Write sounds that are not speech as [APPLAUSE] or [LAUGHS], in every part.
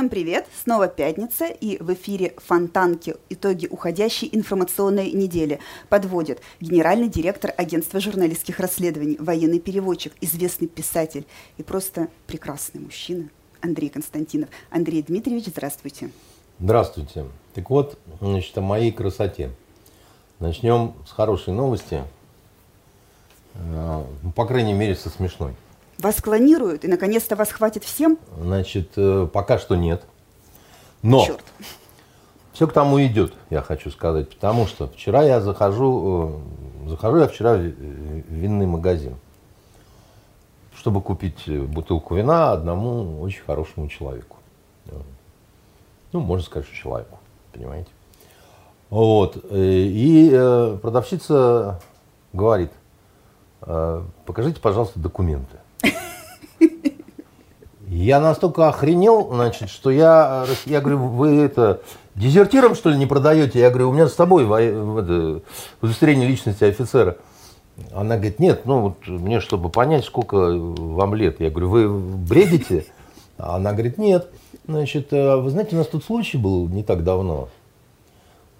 Всем привет! Снова пятница, и в эфире «Фонтанки. Итоги уходящей информационной недели» подводит генеральный директор агентства журналистских расследований, военный переводчик, известный писатель и просто прекрасный мужчина Андрей Константинов. Андрей Дмитриевич, здравствуйте. Здравствуйте. Так вот, значит, о моей красоте. Начнем с хорошей новости, э, по крайней мере, со смешной. Вас клонируют, и наконец-то вас хватит всем? Значит, э, пока что нет. Но Черт. все к тому идет, я хочу сказать. Потому что вчера я захожу, э, захожу я вчера в винный магазин, чтобы купить бутылку вина одному очень хорошему человеку. Ну, можно сказать, что человеку, понимаете. Вот. Э, и продавщица говорит, покажите, пожалуйста, документы. Я настолько охренел, значит, что я, я говорю, вы это дезертиром, что ли, не продаете? Я говорю, у меня с тобой это, удостоверение личности офицера. Она говорит, нет, ну вот мне, чтобы понять, сколько вам лет. Я говорю, вы бредите? Она говорит, нет. Значит, «А вы знаете, у нас тут случай был не так давно.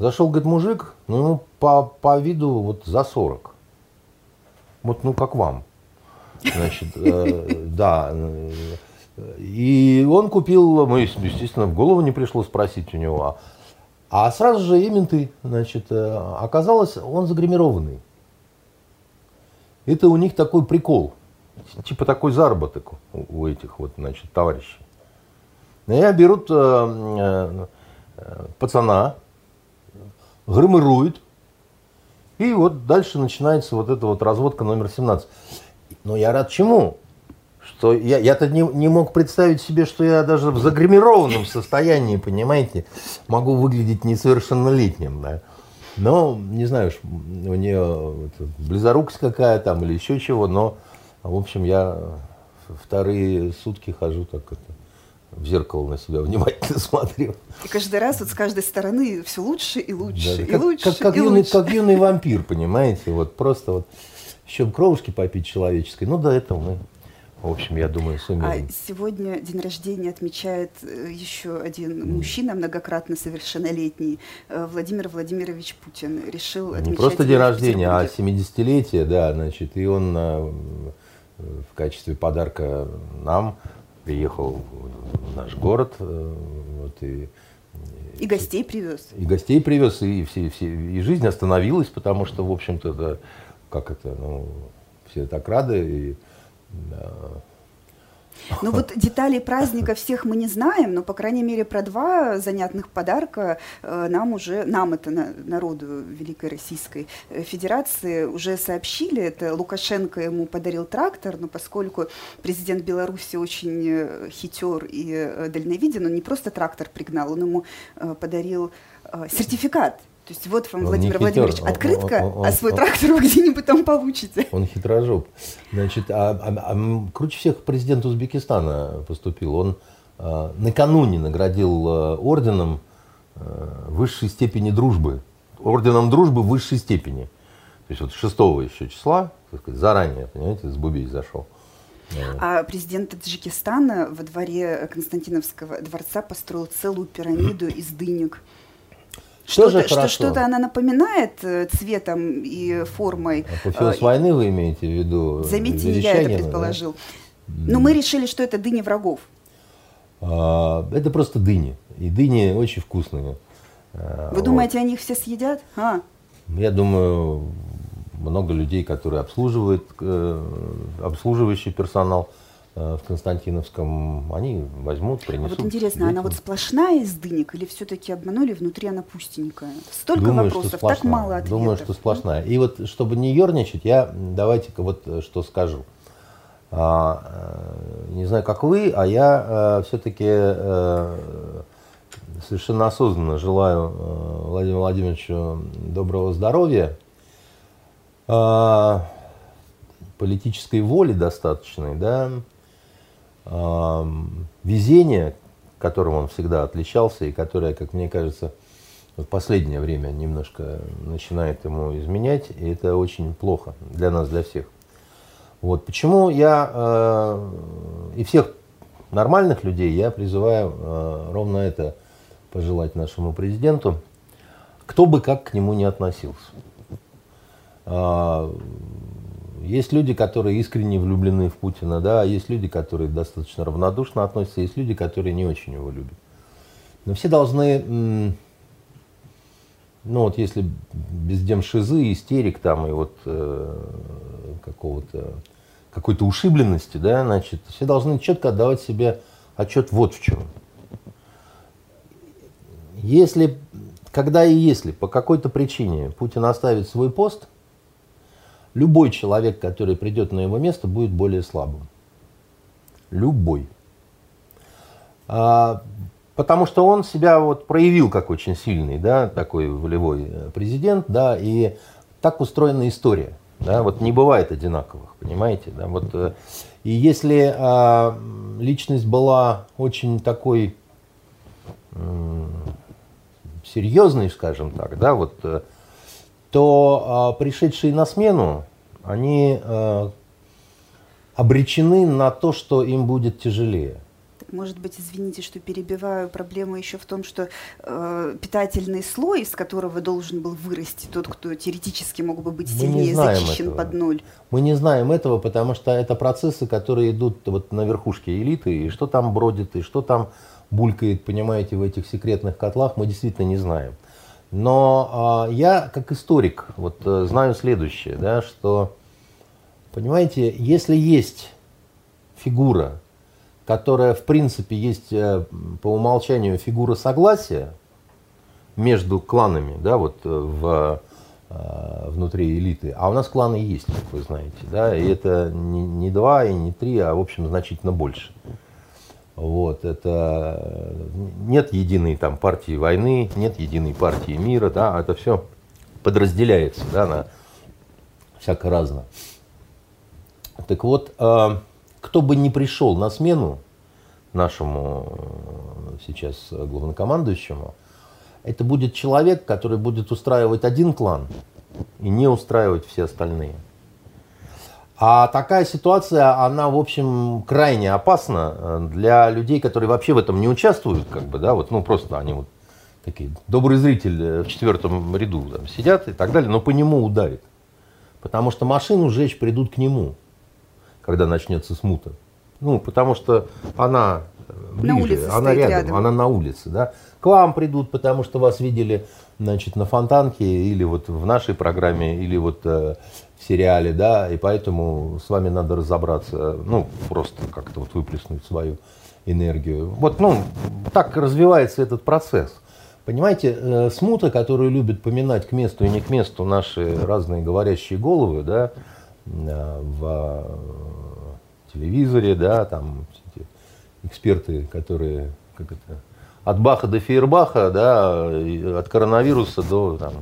Зашел, говорит, мужик, ну по, по виду вот за 40. Вот, ну, как вам. Значит, э, да. И он купил, мы, естественно, в голову не пришло спросить у него. А сразу же и менты, значит, э, оказалось, он загримированный. Это у них такой прикол, типа такой заработок у этих вот, значит, товарищей. И берут э, э, пацана, гримируют, и вот дальше начинается вот эта вот разводка номер 17. Но я рад чему? Что я, я-то не, не мог представить себе, что я даже в загримированном состоянии, понимаете, могу выглядеть несовершеннолетним, да. Но, не знаю, у нее близорукость какая там или еще чего, но, в общем, я вторые сутки хожу так это, в зеркало на себя внимательно [LAUGHS] смотрю. И каждый раз вот с каждой стороны все лучше и лучше, да, и как, лучше, как, как, и юный, лучше. как юный вампир, понимаете, вот просто вот еще кровушки попить человеческой. Ну, до этого мы, в общем, я думаю, сумеем. А сегодня день рождения отмечает э, еще один mm. мужчина, многократно совершеннолетний, э, Владимир Владимирович Путин. Решил отмечать... Не просто день рождения, а 70-летие, да, значит, и он э, в качестве подарка нам приехал в наш город, вот, и и гостей привез. И гостей привез, и, все, все, и жизнь остановилась, потому что, в общем-то, да, как это, ну, все так рады. И, ну вот деталей праздника всех мы не знаем, но, по крайней мере, про два занятных подарка э, нам уже, нам это народу Великой Российской э, Федерации уже сообщили. Это Лукашенко ему подарил трактор, но поскольку президент Беларуси очень э, хитер и дальновиден, он не просто трактор пригнал, он ему подарил сертификат то есть вот вам, он Владимир Владимирович, открытка, он, он, а свой трактор вы где-нибудь там получите. Он хитрожоп. Значит, а, а, а круче всех президент Узбекистана поступил. Он а, накануне наградил а, орденом а, высшей степени дружбы. Орденом дружбы высшей степени. То есть вот 6 еще числа, сказать, заранее, понимаете, с Бубей зашел. А президент Таджикистана во дворе Константиновского дворца построил целую пирамиду из дынек. Что-то, что, что-то она напоминает э, цветом и формой. Апофеоз э, войны вы имеете в виду? Заметьте, я это предположил. Да? Но мы решили, что это дыни врагов. А, это просто дыни. И дыни очень вкусные. А, вы вот. думаете, они их все съедят? А? Я думаю, много людей, которые обслуживают, э, обслуживающий персонал – в Константиновском, они возьмут, принесут. А вот интересно, детям. она вот сплошная из дынек или все-таки обманули, внутри она пустенькая? Столько Думаю, вопросов, так мало ответов. Думаю, что сплошная. И вот, чтобы не ерничать, я давайте-ка вот э, что скажу. А, э, не знаю, как вы, а я а, все-таки а, совершенно осознанно желаю а, Владимиру Владимировичу доброго здоровья, а, политической воли достаточной, да, везение, которым он всегда отличался и которое, как мне кажется, в последнее время немножко начинает ему изменять, и это очень плохо для нас, для всех. Вот почему я э, и всех нормальных людей я призываю э, ровно это пожелать нашему президенту, кто бы как к нему не относился. А, есть люди, которые искренне влюблены в Путина, да, есть люди, которые достаточно равнодушно относятся, есть люди, которые не очень его любят. Но все должны, ну вот если без демшизы, истерик там и вот э, какого-то какой-то ушибленности, да, значит, все должны четко отдавать себе отчет вот в чем. Если, когда и если по какой-то причине Путин оставит свой пост, любой человек, который придет на его место, будет более слабым. Любой. А, потому что он себя вот проявил как очень сильный, да, такой волевой э, президент, да, и так устроена история. Да, вот не бывает одинаковых, понимаете? Да, вот, э, и если а, личность была очень такой м, серьезной, скажем так, да, вот, э, то а, пришедшие на смену, они а, обречены на то, что им будет тяжелее. Может быть, извините, что перебиваю, проблема еще в том, что э, питательный слой, из которого должен был вырасти тот, кто теоретически мог бы быть сильнее зачищен этого. под ноль. Мы не знаем этого, потому что это процессы, которые идут вот на верхушке элиты, и что там бродит, и что там булькает, понимаете, в этих секретных котлах, мы действительно не знаем. Но э, я, как историк, вот э, знаю следующее, да, что, понимаете, если есть фигура, которая, в принципе, есть э, по умолчанию фигура согласия между кланами, да, вот э, в, э, внутри элиты. А у нас кланы есть, как вы знаете, да, и это не, не два и не три, а, в общем, значительно больше. Вот, это нет единой там партии войны, нет единой партии мира, да, это все подразделяется, да, на всяко разно. Так вот, кто бы ни пришел на смену нашему э, сейчас главнокомандующему, это будет человек, который будет устраивать один клан и не устраивать все остальные. А такая ситуация, она, в общем, крайне опасна э, для людей, которые вообще в этом не участвуют, как бы, да, вот, ну, просто они вот такие, добрый зритель э, в четвертом ряду там, сидят и так далее, но по нему ударит. Потому что машину сжечь придут к нему когда начнется смута. Ну, потому что она ближе, она рядом, рядом, она на улице, да. К вам придут, потому что вас видели, значит, на фонтанке или вот в нашей программе, или вот э, в сериале, да, и поэтому с вами надо разобраться, ну, просто как-то вот выплеснуть свою энергию. Вот, ну, так развивается этот процесс. Понимаете, э, смута, которую любят поминать к месту и не к месту наши разные говорящие головы, да, э, в телевизоре, да, там эксперты, которые, как это, от Баха до Фейербаха, да, от коронавируса до там,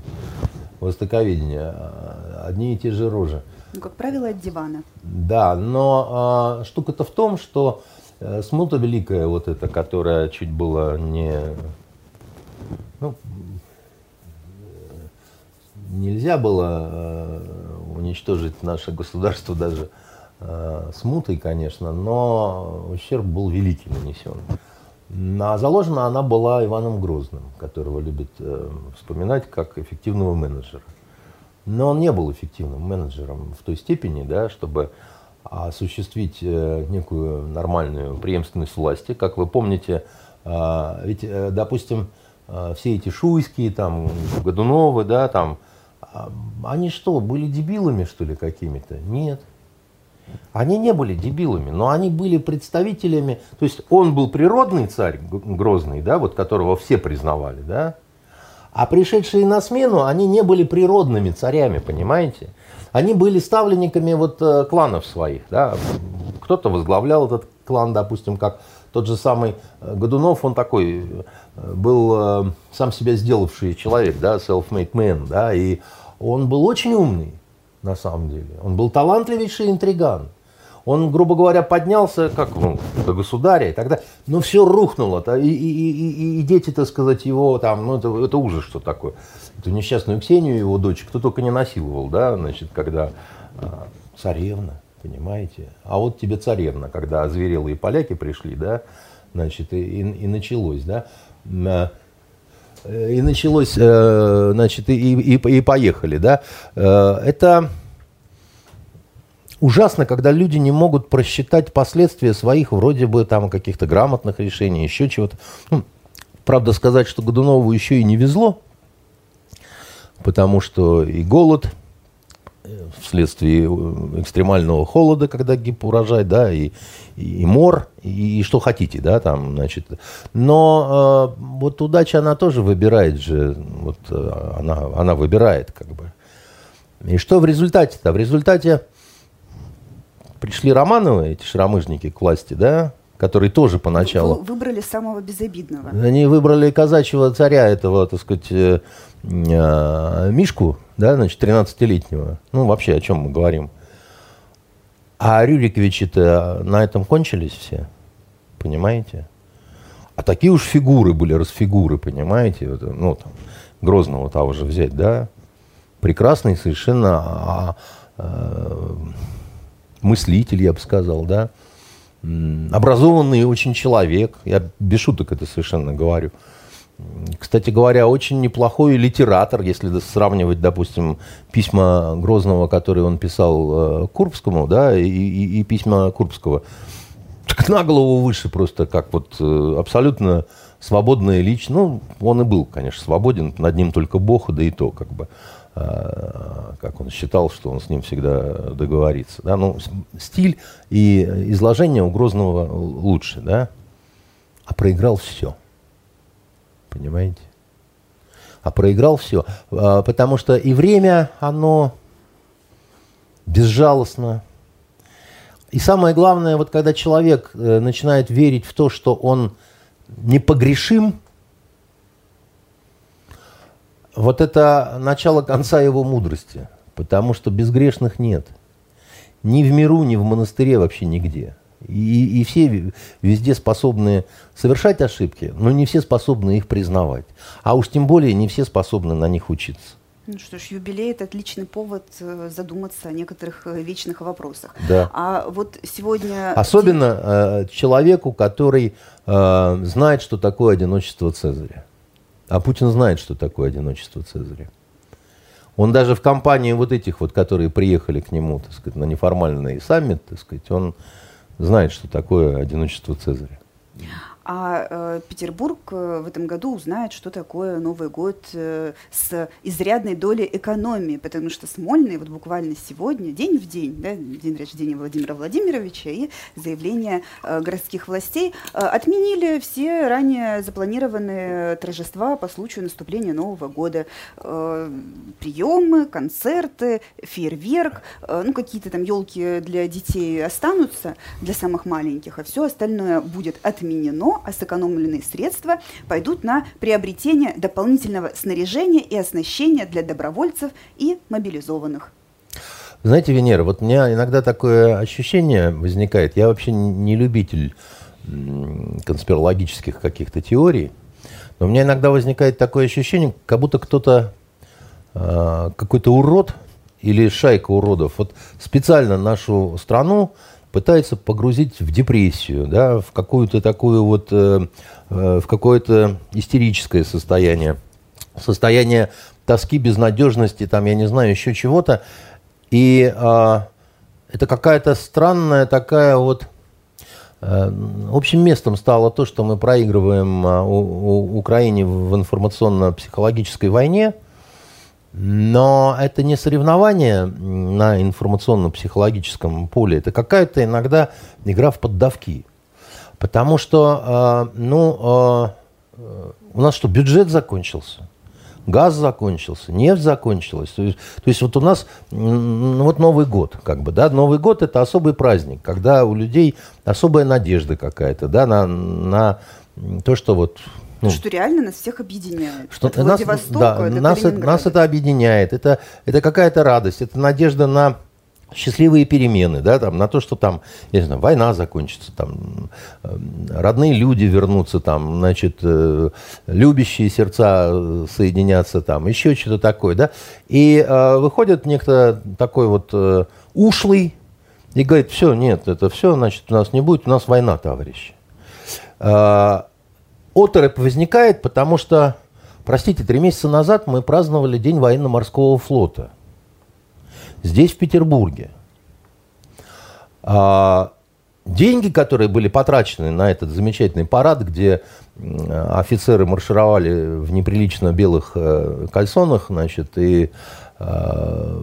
востоковедения, одни и те же рожи. Ну, как правило, от дивана. Да, но а, штука-то в том, что э, смута великая, вот эта, которая чуть было не... Ну, нельзя было э, уничтожить наше государство даже э, смутой, конечно, но ущерб был великий нанесен. А заложена она была Иваном Грозным, которого любят э, вспоминать как эффективного менеджера. Но он не был эффективным менеджером в той степени, да, чтобы осуществить э, некую нормальную преемственность власти. Как вы помните, э, ведь, э, допустим, все эти Шуйские, там, Годуновы, да, там, э, они что, были дебилами, что ли, какими-то? Нет. Они не были дебилами, но они были представителями, то есть он был природный царь грозный, да, вот которого все признавали, да, а пришедшие на смену, они не были природными царями, понимаете? Они были ставленниками вот э, кланов своих, да. Кто-то возглавлял этот клан, допустим, как тот же самый э, Годунов, он такой э, был сам себя сделавший человек, да, self-made man, да, и он был очень умный, на самом деле. Он был талантливейший интриган. Он, грубо говоря, поднялся как ну, до государя и так далее. Но все рухнуло. И, и, и, и дети, так сказать, его там, ну это, это ужас, что такое. Эту несчастную Ксению, его дочь, кто только не насиловал, да, значит, когда а, царевна. Понимаете? А вот тебе царевна, когда озверелые поляки пришли, да, значит, и, и, и началось, да, и началось, э, значит, и, и, и поехали, да. Э, это ужасно, когда люди не могут просчитать последствия своих вроде бы там каких-то грамотных решений, еще чего-то. Ну, правда, сказать, что Годунову еще и не везло, потому что и голод, вследствие э, экстремального холода, когда гиб урожай, да, и, и мор, и, и что хотите, да, там, значит. Но э, вот удача, она тоже выбирает же, вот э, она, она выбирает, как бы. И что в результате-то? В результате пришли Романовы, эти шрамыжники к власти, да, которые тоже поначалу... Вы выбрали самого безобидного. Они выбрали казачьего царя, этого, так сказать, э, э, Мишку, да, значит, 13-летнего. Ну, вообще, о чем мы говорим. А Рюриковичи-то на этом кончились все, понимаете? А такие уж фигуры были, расфигуры, понимаете? Вот, ну, там, Грозного того же взять, да? Прекрасный совершенно а, а, мыслитель, я бы сказал, да? Образованный очень человек, я без шуток это совершенно говорю. Кстати говоря, очень неплохой литератор, если сравнивать, допустим, письма Грозного, которые он писал э, Курбскому, да, и, и, и письма Курбского. Так на голову выше просто, как вот э, абсолютно свободная личность. Ну, он и был, конечно, свободен, над ним только Бог, да и то, как бы, как он считал, что он с ним всегда договорится. Да? Ну, стиль и изложение у Грозного лучше, да, а проиграл все – понимаете? А проиграл все. А, потому что и время, оно безжалостно. И самое главное, вот когда человек э, начинает верить в то, что он непогрешим, вот это начало конца его мудрости. Потому что безгрешных нет. Ни в миру, ни в монастыре, вообще нигде. И, и все везде способны совершать ошибки, но не все способны их признавать. А уж тем более не все способны на них учиться. Ну что ж, юбилей – это отличный повод э, задуматься о некоторых э, вечных вопросах. Да. А вот сегодня… Особенно э, человеку, который э, знает, что такое одиночество Цезаря. А Путин знает, что такое одиночество Цезаря. Он даже в компании вот этих вот, которые приехали к нему, так сказать, на неформальный саммит, так сказать, он знает, что такое одиночество Цезаря. А э, Петербург э, в этом году узнает, что такое Новый год э, с изрядной долей экономии, потому что Смольный вот буквально сегодня, день в день, да, день рождения Владимира Владимировича и заявление э, городских властей, э, отменили все ранее запланированные торжества по случаю наступления Нового года. Э, приемы, концерты, фейерверк, э, ну какие-то там елки для детей останутся, для самых маленьких, а все остальное будет отменено а сэкономленные средства пойдут на приобретение дополнительного снаряжения и оснащения для добровольцев и мобилизованных. Знаете, Венера, вот у меня иногда такое ощущение возникает. Я вообще не любитель конспирологических каких-то теорий, но у меня иногда возникает такое ощущение, как будто кто-то, а, какой-то урод или шайка уродов, вот специально нашу страну пытается погрузить в депрессию, да, в какую-то такую вот, э, э, в какое-то истерическое состояние, состояние тоски, безнадежности, там, я не знаю, еще чего-то. И э, это какая-то странная такая вот... Э, общим местом стало то, что мы проигрываем э, у, у Украине в информационно-психологической войне – но это не соревнование на информационно-психологическом поле, это какая-то иногда игра в поддавки. Потому что, э, ну, э, у нас что, бюджет закончился? Газ закончился, нефть закончилась. То есть, то есть вот у нас ну, вот Новый год, как бы, да, Новый год это особый праздник, когда у людей особая надежда какая-то, да, на, на то, что вот ну, что реально нас всех объединяет. Что, От нас, да, до нас, нас это объединяет. Это, это какая-то радость, это надежда на счастливые перемены, да, там, на то, что там, я не знаю, война закончится, там, эм, родные люди вернутся, там, значит, э, любящие сердца э, соединятся, там, еще что-то такое, да, и э, выходит некто такой вот э, ушлый, и говорит, все, нет, это все, значит, у нас не будет, у нас война, товарищи. Оторопь возникает, потому что, простите, три месяца назад мы праздновали День военно-морского флота. Здесь, в Петербурге. А, деньги, которые были потрачены на этот замечательный парад, где офицеры маршировали в неприлично белых э, кальсонах, значит, и э,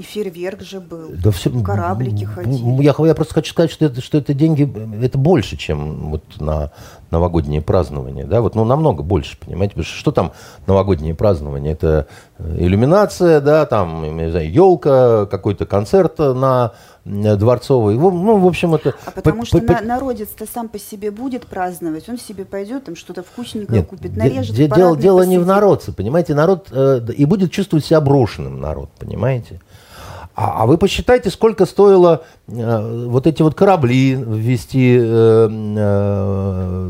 и фейерверк же был, да все, кораблики ходили. Я, я просто хочу сказать, что это, что это деньги, это больше, чем вот на новогоднее празднование. Да? Вот, ну, намного больше, понимаете? Потому что, что там новогоднее празднование? Это э, иллюминация, да, там, не знаю, елка, какой-то концерт на дворцовый. Ну, в общем, это... А потому что на, народец-то сам по себе будет праздновать, он себе пойдет, там что-то вкусненькое Нет, купит, нарежет. Де- дело дело не в народце, понимаете, народ э, и будет чувствовать себя брошенным народ, понимаете? А, а вы посчитайте, сколько стоило э, вот эти вот корабли ввести э, э,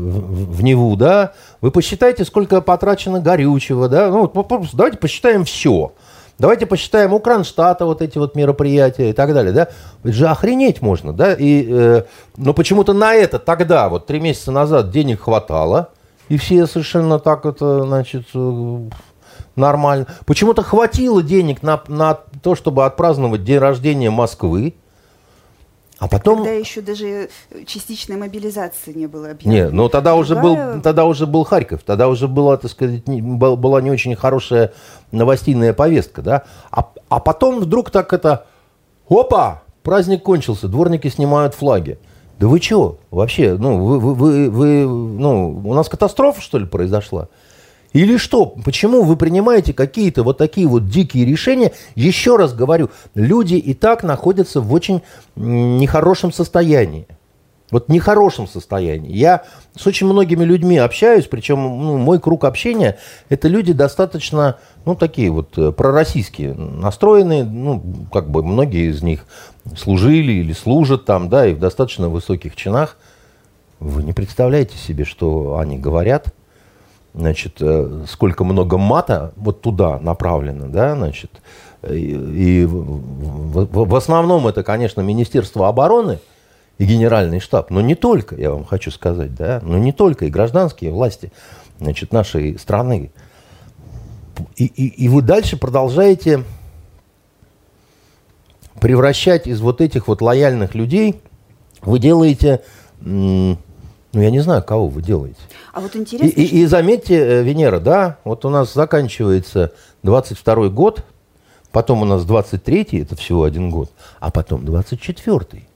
в, в Неву, да? Вы посчитайте, сколько потрачено горючего, да? Ну, вот, давайте посчитаем все. Давайте посчитаем у Кронштадта вот эти вот мероприятия и так далее, да? Это же охренеть можно, да? И, э, но почему-то на это тогда, вот три месяца назад, денег хватало, и все совершенно так это, значит, э, нормально. Почему-то хватило денег на, на то, чтобы отпраздновать день рождения Москвы. А потом... Тогда еще даже частичной мобилизации не было объявлено. Нет, но тогда уже, был, тогда уже был Харьков, тогда уже была, так сказать, не, была не очень хорошая новостейная повестка, да. А, а потом вдруг так это, опа, праздник кончился, дворники снимают флаги. Да вы что, вообще, ну, вы, вы, вы, вы, ну, у нас катастрофа, что ли, произошла? Или что? Почему вы принимаете какие-то вот такие вот дикие решения? Еще раз говорю, люди и так находятся в очень нехорошем состоянии. Вот нехорошем состоянии. Я с очень многими людьми общаюсь, причем ну, мой круг общения – это люди достаточно, ну, такие вот э, пророссийские настроенные, ну, как бы многие из них служили или служат там, да, и в достаточно высоких чинах. Вы не представляете себе, что они говорят – значит, э, сколько много мата вот туда направлено, да, значит, и, и в, в, в основном это, конечно, Министерство обороны и Генеральный штаб, но не только, я вам хочу сказать, да, но не только, и гражданские власти, значит, нашей страны. И, и, и вы дальше продолжаете превращать из вот этих вот лояльных людей, вы делаете ну, я не знаю, кого вы делаете. А вот интересно... И, и, и заметьте, э, Венера, да, вот у нас заканчивается 22 год, потом у нас 23-й, это всего один год, а потом 24-й.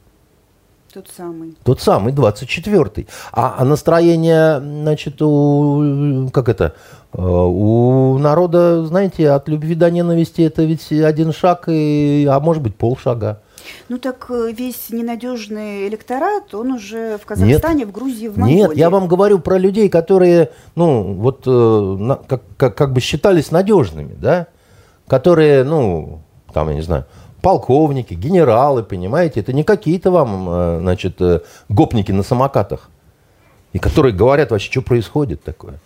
Тот самый. Тот самый, 24-й. А, а настроение, значит, у, как это, у народа, знаете, от любви до ненависти это ведь один шаг, и, а может быть полшага. Ну так э, весь ненадежный электорат, он уже в Казахстане, Нет. в Грузии, в Монголии. Нет, я вам говорю про людей, которые, ну, вот, э, как, как, как бы считались надежными, да, которые, ну, там, я не знаю, полковники, генералы, понимаете, это не какие-то вам, э, значит, гопники на самокатах, и которые говорят вообще, что происходит такое.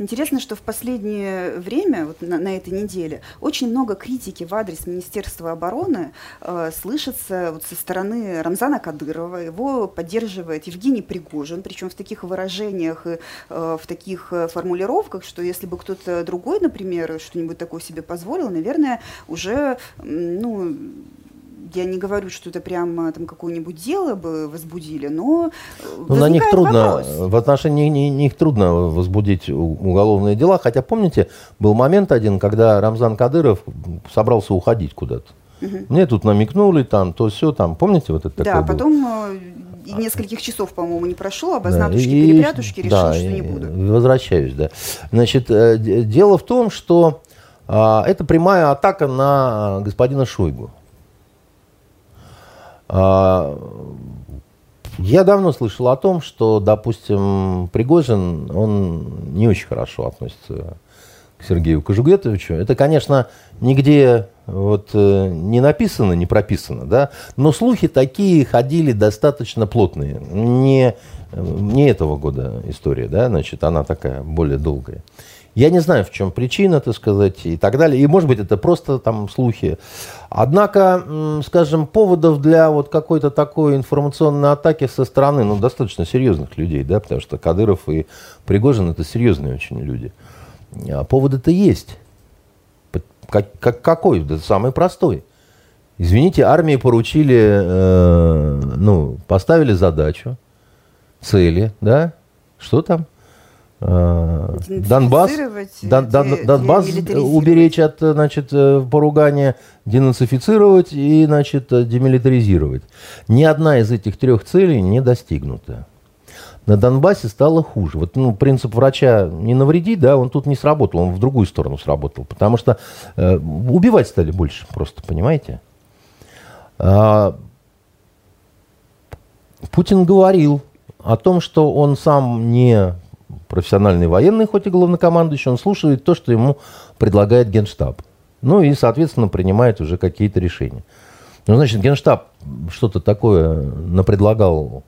Интересно, что в последнее время, вот на, на этой неделе, очень много критики в адрес Министерства обороны э, слышится вот со стороны Рамзана Кадырова. Его поддерживает Евгений Пригожин, причем в таких выражениях и э, в таких э, формулировках, что если бы кто-то другой, например, что-нибудь такое себе позволил, наверное, уже ну, я не говорю, что это прямо там какое-нибудь дело бы возбудили, но э, ну, на них трудно, вопрос. в отношении них трудно возбудить уголовные дела, хотя помните, был момент один, когда Рамзан Кадыров собрался уходить куда-то. Угу. Мне тут намекнули, там, то все, там, помните вот это Да, потом было? и нескольких часов, по-моему, не прошло, обознатушки-перепрятушки, да, решил, что не буду. Возвращаюсь, да. Значит, э, дело в том, что а, это прямая атака на господина Шойгу. А, я давно слышал о том, что, допустим, Пригожин, он не очень хорошо относится к Сергею Кожугетовичу. Это, конечно, нигде вот э, не написано, не прописано, да, но слухи такие ходили достаточно плотные. Не, не этого года история, да, значит, она такая более долгая. Я не знаю, в чем причина, так сказать, и так далее. И, может быть, это просто там слухи. Однако, скажем, поводов для вот какой-то такой информационной атаки со стороны, ну, достаточно серьезных людей, да, потому что Кадыров и Пригожин – это серьезные очень люди. А поводы-то есть. Как, как, какой? Да самый простой. Извините, армии поручили, э, ну, поставили задачу, цели, да? Что там? Э, Донбасс, Дон, Дон, Донбасс уберечь от значит, э, поругания, денацифицировать и значит, демилитаризировать. Ни одна из этих трех целей не достигнута. На Донбассе стало хуже. Вот ну, принцип врача не навреди, да, он тут не сработал, он в другую сторону сработал. Потому что э, убивать стали больше просто, понимаете? А, Путин говорил о том, что он сам не профессиональный военный, хоть и главнокомандующий, он слушает то, что ему предлагает Генштаб. Ну и, соответственно, принимает уже какие-то решения. Ну, значит, Генштаб что-то такое напредлагал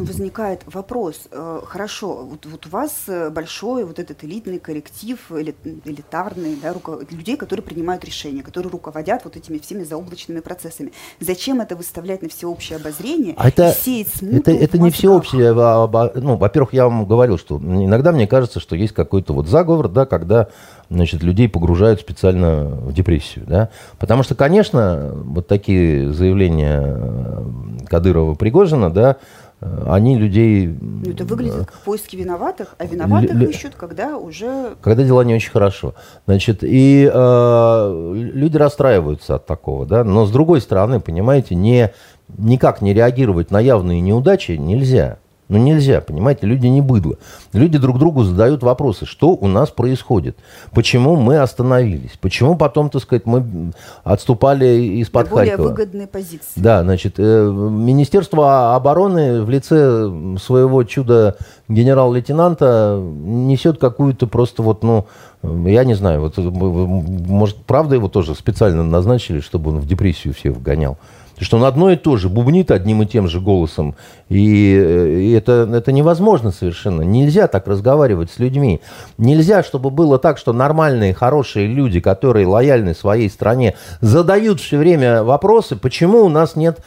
ну, возникает вопрос, э, хорошо, вот, вот у вас э, большой вот этот элитный коллектив, элитарный, да, руко, людей, которые принимают решения, которые руководят вот этими всеми заоблачными процессами. Зачем это выставлять на всеобщее обозрение а это, сеять смуту Это, это не всеобщее, а, а, ну, во-первых, я вам говорил, что иногда мне кажется, что есть какой-то вот заговор, да, когда значит, людей погружают специально в депрессию. Да? Потому что, конечно, вот такие заявления э, Кадырова-Пригожина, да, они людей... Ну, это выглядит как поиски виноватых, а виноватых Л- ищут, когда уже... Когда дела не очень хорошо. Значит, и э, люди расстраиваются от такого, да, но с другой стороны, понимаете, не, никак не реагировать на явные неудачи нельзя. Ну нельзя, понимаете, люди не быдло. Люди друг другу задают вопросы, что у нас происходит, почему мы остановились, почему потом, так сказать, мы отступали из-под да более выгодные позиции. Да, значит, э, Министерство обороны в лице своего чуда генерал-лейтенанта несет какую-то просто вот, ну, я не знаю, вот, может, правда его тоже специально назначили, чтобы он в депрессию всех вгонял что он одно и то же бубнит одним и тем же голосом. И, э, и это, это невозможно совершенно. Нельзя так разговаривать с людьми. Нельзя, чтобы было так, что нормальные, хорошие люди, которые лояльны своей стране, задают все время вопросы, почему у нас нет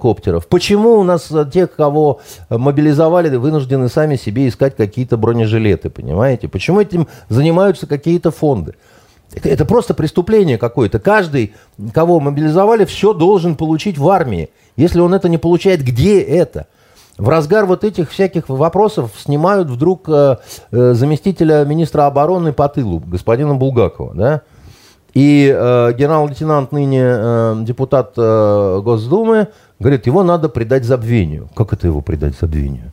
коптеров, почему у нас тех, кого мобилизовали, вынуждены сами себе искать какие-то бронежилеты, понимаете? Почему этим занимаются какие-то фонды? Это, просто преступление какое-то. Каждый, кого мобилизовали, все должен получить в армии. Если он это не получает, где это? В разгар вот этих всяких вопросов снимают вдруг э, э, заместителя министра обороны по тылу, господина Булгакова, да? И э, генерал-лейтенант ныне э, депутат э, Госдумы говорит, его надо предать забвению. Как это его предать забвению?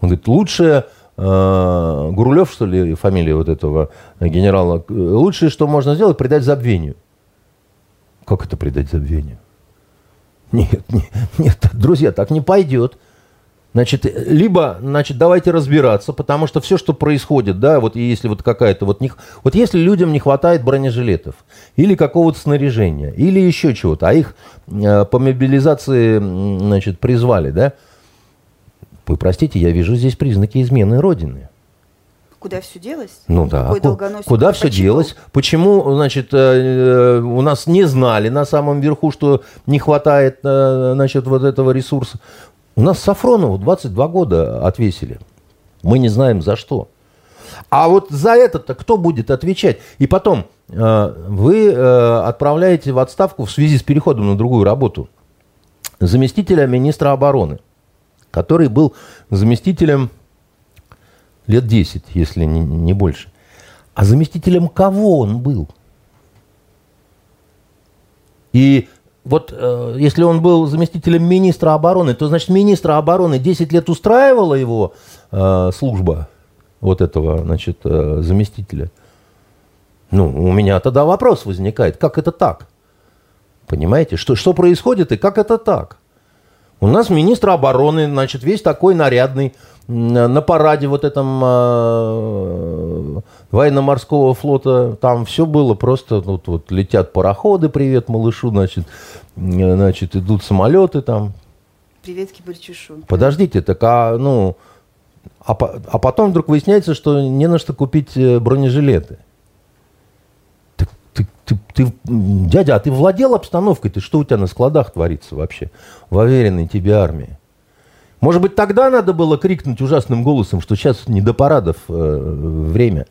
Он говорит, лучше Гурулев, что ли, фамилия вот этого генерала, лучшее, что можно сделать, предать забвению. Как это предать забвению? Нет, нет, нет, друзья, так не пойдет. Значит, либо, значит, давайте разбираться, потому что все, что происходит, да, вот если вот какая-то вот них, вот если людям не хватает бронежилетов или какого-то снаряжения или еще чего-то, а их э, по мобилизации, значит, призвали, да, вы простите, я вижу здесь признаки измены Родины. Куда все делось? Ну да. Куда все делось? Почему, значит, э, э, у нас не знали на самом верху, что не хватает, э, значит, вот этого ресурса? У нас Сафронову 22 года отвесили. Мы не знаем за что. А вот за это-то кто будет отвечать? И потом, вы отправляете в отставку в связи с переходом на другую работу заместителя министра обороны который был заместителем лет 10, если не, не больше. А заместителем кого он был? И вот э, если он был заместителем министра обороны, то значит министра обороны 10 лет устраивала его э, служба вот этого, значит, э, заместителя. Ну, у меня тогда вопрос возникает, как это так? Понимаете, что, что происходит и как это так? У нас министр обороны, значит, весь такой нарядный, на параде вот этом э, военно-морского флота, там все было просто, вот, вот летят пароходы, привет малышу, значит, значит, идут самолеты там. Приветки Бальчушу. Подождите, так а, ну, А, а потом вдруг выясняется, что не на что купить э, бронежилеты. Ты, ты, дядя, а ты владел обстановкой? Ты что у тебя на складах творится вообще? В уверенной тебе армии. Может быть, тогда надо было крикнуть ужасным голосом, что сейчас не до парадов э, время.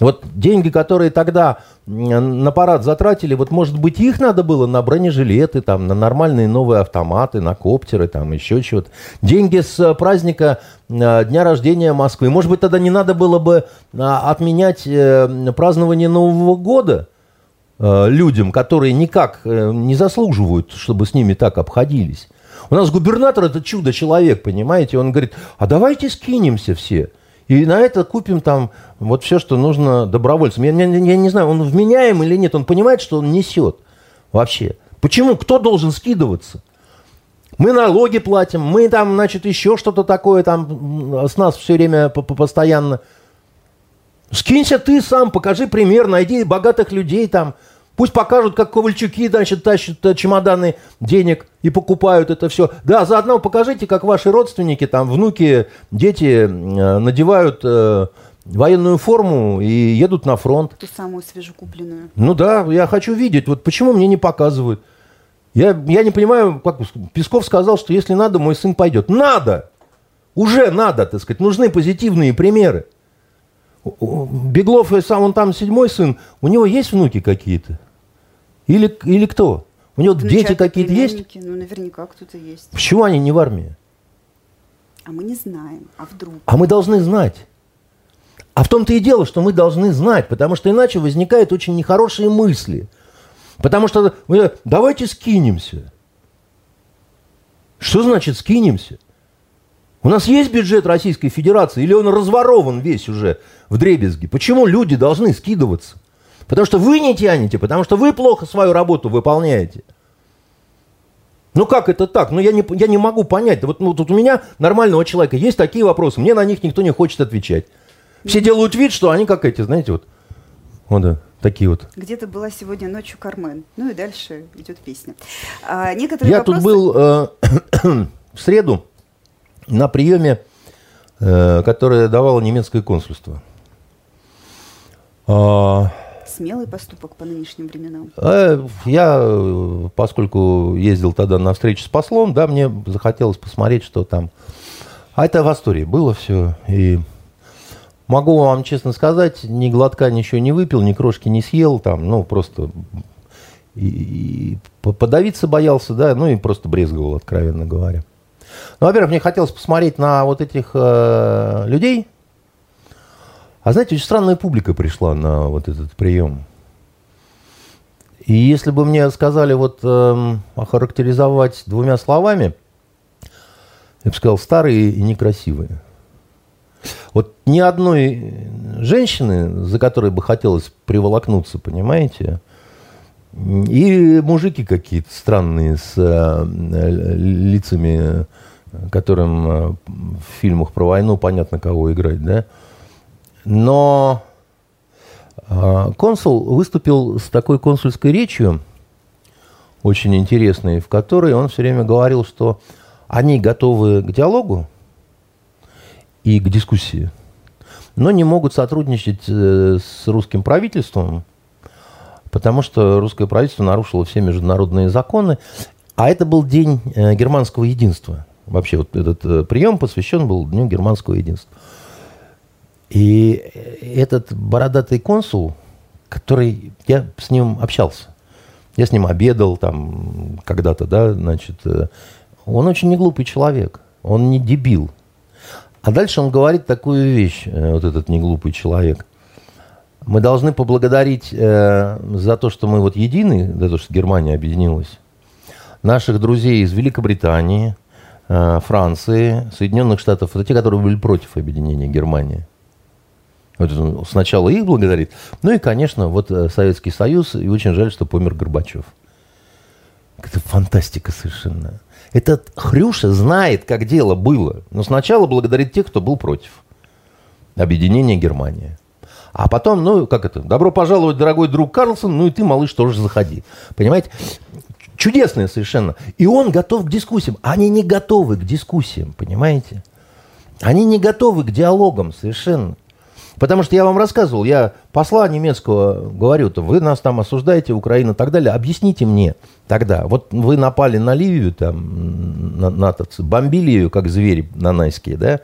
Вот деньги, которые тогда на парад затратили, вот, может быть, их надо было на бронежилеты, там, на нормальные новые автоматы, на коптеры, там, еще чего-то. Деньги с э, праздника э, Дня рождения Москвы. Может быть, тогда не надо было бы а, отменять э, празднование Нового года людям, которые никак не заслуживают, чтобы с ними так обходились. У нас губернатор это чудо-человек, понимаете? Он говорит, а давайте скинемся все. И на это купим там вот все, что нужно добровольцам. Я, я, я не знаю, он вменяем или нет, он понимает, что он несет вообще. Почему? Кто должен скидываться? Мы налоги платим, мы там, значит, еще что-то такое там с нас все время постоянно. Скинься ты сам, покажи пример, найди богатых людей там, Пусть покажут, как Ковальчуки, значит, тащат э, чемоданы денег и покупают это все. Да, заодно покажите, как ваши родственники, там, внуки, дети э, надевают э, военную форму и едут на фронт. Ту самую свежекупленную. Ну да, я хочу видеть. Вот почему мне не показывают? Я, я не понимаю, как Песков сказал, что если надо, мой сын пойдет. Надо! Уже надо, так сказать. Нужны позитивные примеры. Беглов, сам он там седьмой сын, у него есть внуки какие-то? Или, или кто? У него ну, дети какие-то есть? Ну, наверняка кто-то есть. Почему они не в армии? А мы не знаем. А вдруг? А мы должны знать. А в том-то и дело, что мы должны знать, потому что иначе возникают очень нехорошие мысли. Потому что мы, давайте скинемся. Что значит скинемся? У нас есть бюджет Российской Федерации или он разворован весь уже в дребезги? Почему люди должны скидываться? Потому что вы не тянете, потому что вы плохо свою работу выполняете. Ну как это так? Ну я не, я не могу понять. Вот ну, тут у меня нормального человека есть такие вопросы, мне на них никто не хочет отвечать. Все делают вид, что они как эти, знаете, вот, вот да, такие вот. Где-то была сегодня ночью Кармен. Ну и дальше идет песня. А, некоторые я вопросы... тут был э, [COUGHS] в среду на приеме, э, которое давало немецкое консульство. А, смелый поступок по нынешним временам? Э, я, поскольку ездил тогда на встречу с послом, да, мне захотелось посмотреть, что там. А это в Астории было все. И могу вам честно сказать, ни глотка ничего не выпил, ни крошки не съел, там, ну, просто и, и подавиться боялся, да, ну и просто брезговал, откровенно говоря. Ну, во-первых, мне хотелось посмотреть на вот этих э, людей, а знаете, очень странная публика пришла на вот этот прием. И если бы мне сказали вот э, охарактеризовать двумя словами, я бы сказал, старые и некрасивые. Вот ни одной женщины, за которой бы хотелось приволокнуться, понимаете, и мужики какие-то странные с э, лицами, которым э, в фильмах про войну понятно, кого играть, да, но а, консул выступил с такой консульской речью, очень интересной, в которой он все время говорил, что они готовы к диалогу и к дискуссии, но не могут сотрудничать э, с русским правительством, потому что русское правительство нарушило все международные законы, а это был день э, германского единства. Вообще вот этот э, прием посвящен был Дню германского единства. И этот бородатый консул, который, я с ним общался, я с ним обедал там когда-то, да, значит, э, он очень неглупый человек, он не дебил. А дальше он говорит такую вещь, э, вот этот неглупый человек. Мы должны поблагодарить э, за то, что мы вот едины, за то, что Германия объединилась, наших друзей из Великобритании, э, Франции, Соединенных Штатов, это те, которые были против объединения Германии. Вот сначала их благодарит. Ну и, конечно, вот э, Советский Союз. И очень жаль, что помер Горбачев. Это фантастика совершенно. Этот Хрюша знает, как дело было. Но сначала благодарит тех, кто был против объединения Германии. А потом, ну, как это, добро пожаловать, дорогой друг Карлсон, ну и ты, малыш, тоже заходи. Понимаете? Чудесное совершенно. И он готов к дискуссиям. Они не готовы к дискуссиям, понимаете? Они не готовы к диалогам совершенно. Потому что я вам рассказывал, я посла немецкого говорю, то вы нас там осуждаете, Украину и так далее. Объясните мне тогда, вот вы напали на Ливию, там, на, натовцы, бомбили ее, как звери нанайские, да,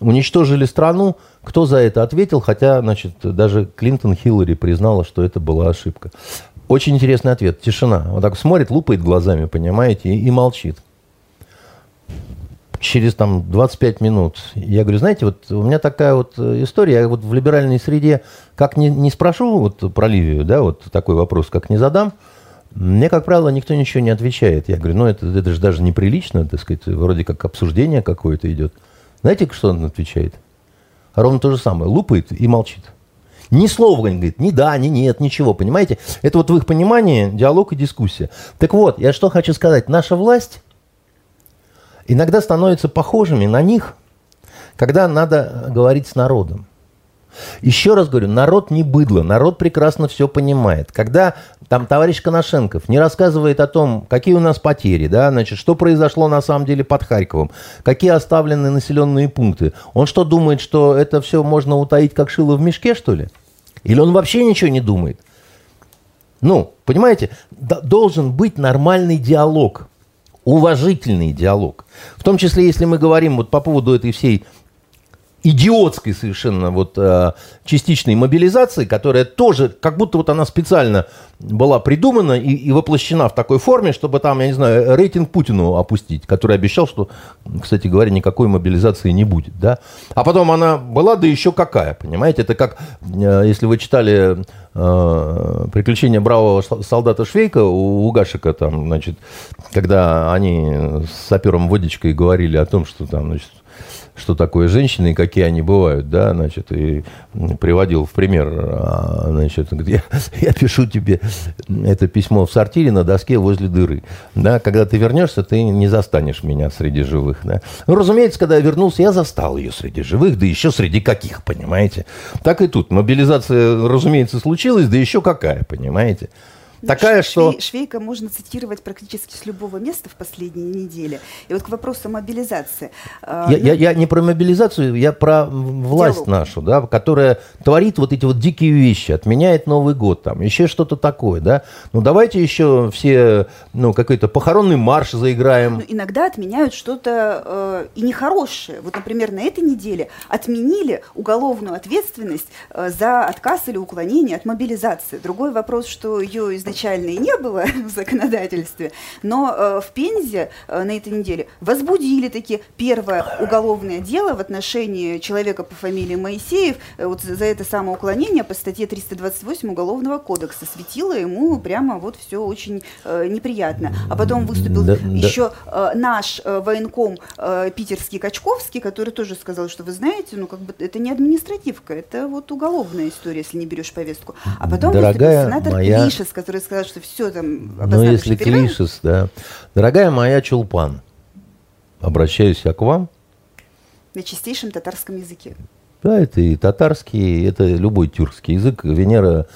уничтожили страну, кто за это ответил, хотя, значит, даже Клинтон Хиллари признала, что это была ошибка. Очень интересный ответ. Тишина. Вот так смотрит, лупает глазами, понимаете, и, и молчит через там 25 минут. Я говорю, знаете, вот у меня такая вот э, история, я вот в либеральной среде, как не, не спрошу вот про Ливию, да, вот такой вопрос, как не задам, мне, как правило, никто ничего не отвечает. Я говорю, ну это, это же даже неприлично, так сказать, вроде как обсуждение какое-то идет. Знаете, что он отвечает? Ровно то же самое. Лупает и молчит. Ни слова говорит, ни да, ни нет, ничего, понимаете? Это вот в их понимании диалог и дискуссия. Так вот, я что хочу сказать. Наша власть иногда становятся похожими на них, когда надо говорить с народом. Еще раз говорю, народ не быдло, народ прекрасно все понимает. Когда там товарищ Коношенков не рассказывает о том, какие у нас потери, да, значит, что произошло на самом деле под Харьковом, какие оставлены населенные пункты, он что думает, что это все можно утаить как шило в мешке, что ли? Или он вообще ничего не думает? Ну, понимаете, должен быть нормальный диалог уважительный диалог. В том числе, если мы говорим вот по поводу этой всей идиотской совершенно вот э, частичной мобилизации, которая тоже, как будто вот она специально была придумана и, и воплощена в такой форме, чтобы там, я не знаю, рейтинг Путину опустить, который обещал, что, кстати говоря, никакой мобилизации не будет, да. А потом она была, да еще какая, понимаете? Это как, э, если вы читали э, «Приключения бравого солдата Швейка» у, у Гашика, там, значит, когда они с сапером Водичкой говорили о том, что там, значит, что такое женщины и какие они бывают, да, значит, и приводил в пример, а, значит, где [LAUGHS] я пишу тебе это письмо в сортире на доске возле дыры, да, когда ты вернешься, ты не застанешь меня среди живых, да. Ну, разумеется, когда я вернулся, я застал ее среди живых, да еще среди каких, понимаете. Так и тут, мобилизация, разумеется, случилась, да еще какая, понимаете. Ну, Такая, Швей, что... Швейка можно цитировать практически с любого места в последние недели. И вот к вопросу мобилизации. А, я, ну, я, я не про мобилизацию, я про власть диалог. нашу, да, которая творит вот эти вот дикие вещи, отменяет Новый год, там, еще что-то такое, да. Ну, давайте еще все, ну, какой-то похоронный марш заиграем. Ну, иногда отменяют что-то э, и нехорошее. Вот, например, на этой неделе отменили уголовную ответственность э, за отказ или уклонение от мобилизации. Другой вопрос, что ее из изначально и не было [LAUGHS] в законодательстве, но э, в Пензе э, на этой неделе возбудили таки первое уголовное дело в отношении человека по фамилии Моисеев э, вот за это самое уклонение по статье 328 Уголовного кодекса. Светило ему прямо вот все очень неприятно. А потом выступил да, еще да. Наш военком питерский Качковский, который тоже сказал, что вы знаете, ну как бы это не административка, это вот уголовная история, если не берешь повестку. А потом Дорогая выступил сенатор моя... Клишес, который который сказал, что все там Ну, если клишес, да. Дорогая моя Чулпан, обращаюсь я к вам. На чистейшем татарском языке. Да, это и татарский, это любой тюркский язык. Венера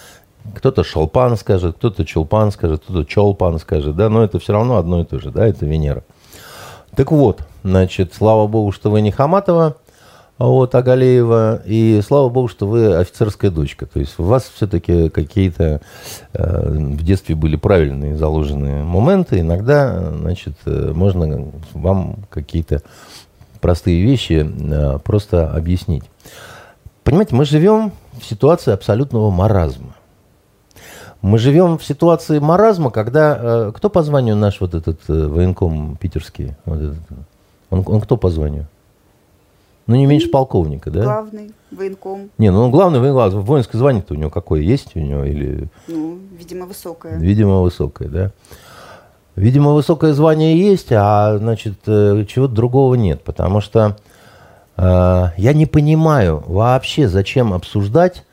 кто-то шалпан скажет, кто-то чулпан скажет, кто-то чолпан скажет, да, но это все равно одно и то же, да, это Венера. Так вот, значит, слава богу, что вы не Хаматова, вот, Агалеева. И слава богу, что вы офицерская дочка. То есть у вас все-таки какие-то э, в детстве были правильные заложенные моменты. Иногда, значит, э, можно вам какие-то простые вещи э, просто объяснить. Понимаете, мы живем в ситуации абсолютного маразма. Мы живем в ситуации маразма, когда... Э, кто по званию наш вот этот э, военком питерский? Вот этот, он, он кто по званию? Ну, не меньше полковника, да? Главный военком. Не, ну он главный военком. Воинское звание-то у него какое есть у него? Или... Ну, видимо, высокое. Видимо, высокое, да. Видимо, высокое звание есть, а, значит, э, чего-то другого нет. Потому что э, я не понимаю вообще, зачем обсуждать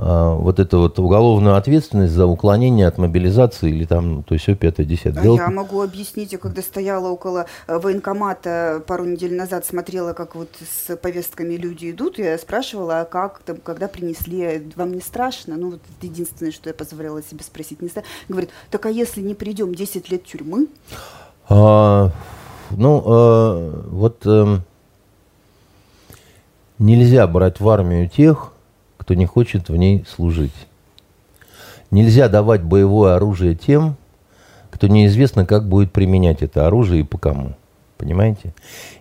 вот эту вот уголовную ответственность за уклонение от мобилизации или там, то есть все пятое, десятое. А я могу объяснить, я когда стояла около э, военкомата пару недель назад, смотрела, как вот с повестками люди идут, я спрашивала, а как там, когда принесли, вам не страшно? Ну, вот это единственное, что я позволяла себе спросить. Не страшно. Говорит, так а если не придем 10 лет тюрьмы? А, ну, а, вот... А Нельзя брать в армию тех, кто не хочет в ней служить. Нельзя давать боевое оружие тем, кто неизвестно, как будет применять это оружие и по кому. Понимаете?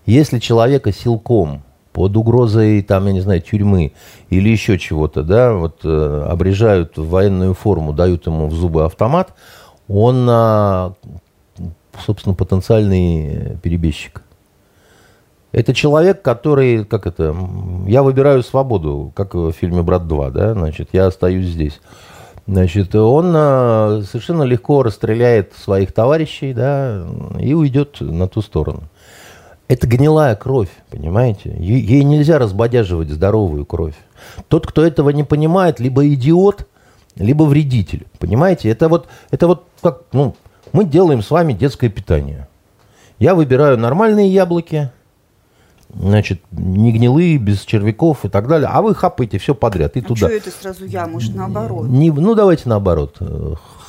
Если человека силком под угрозой, там, я не знаю, тюрьмы или еще чего-то, да, вот э, обрежают в военную форму, дают ему в зубы автомат, он, э, собственно, потенциальный перебежчик. Это человек, который, как это, я выбираю свободу, как в фильме «Брат 2», да, значит, я остаюсь здесь. Значит, он э, совершенно легко расстреляет своих товарищей, да, и уйдет на ту сторону. Это гнилая кровь, понимаете? Ей нельзя разбодяживать здоровую кровь. Тот, кто этого не понимает, либо идиот, либо вредитель. Понимаете? Это вот, это вот как, ну, мы делаем с вами детское питание. Я выбираю нормальные яблоки, значит, не гнилые, без червяков и так далее, а вы хапаете все подряд и а туда. что это сразу я, может, наоборот? Не, ну, давайте наоборот.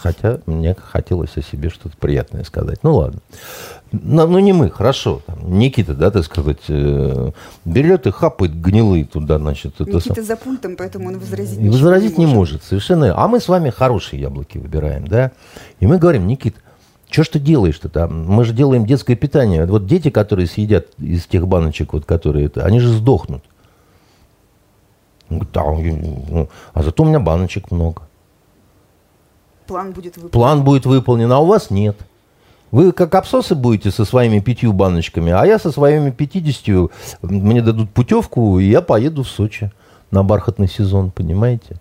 Хотя мне хотелось о себе что-то приятное сказать. Ну, ладно. Ну, ну не мы, хорошо. Там, Никита, да, так сказать, э, берет и хапает гнилые туда, значит. Никита это... за пультом, поэтому он возразить Возразить не может. не может, совершенно. А мы с вами хорошие яблоки выбираем, да. И мы говорим, Никит, что ж ты делаешь-то там? Мы же делаем детское питание. Вот дети, которые съедят из тех баночек, вот, которые это, они же сдохнут. да, ну, а зато у меня баночек много. План будет выполнен. План будет выполнен, а у вас нет. Вы как абсосы будете со своими пятью баночками, а я со своими пятидесятью, мне дадут путевку, и я поеду в Сочи на бархатный сезон, понимаете?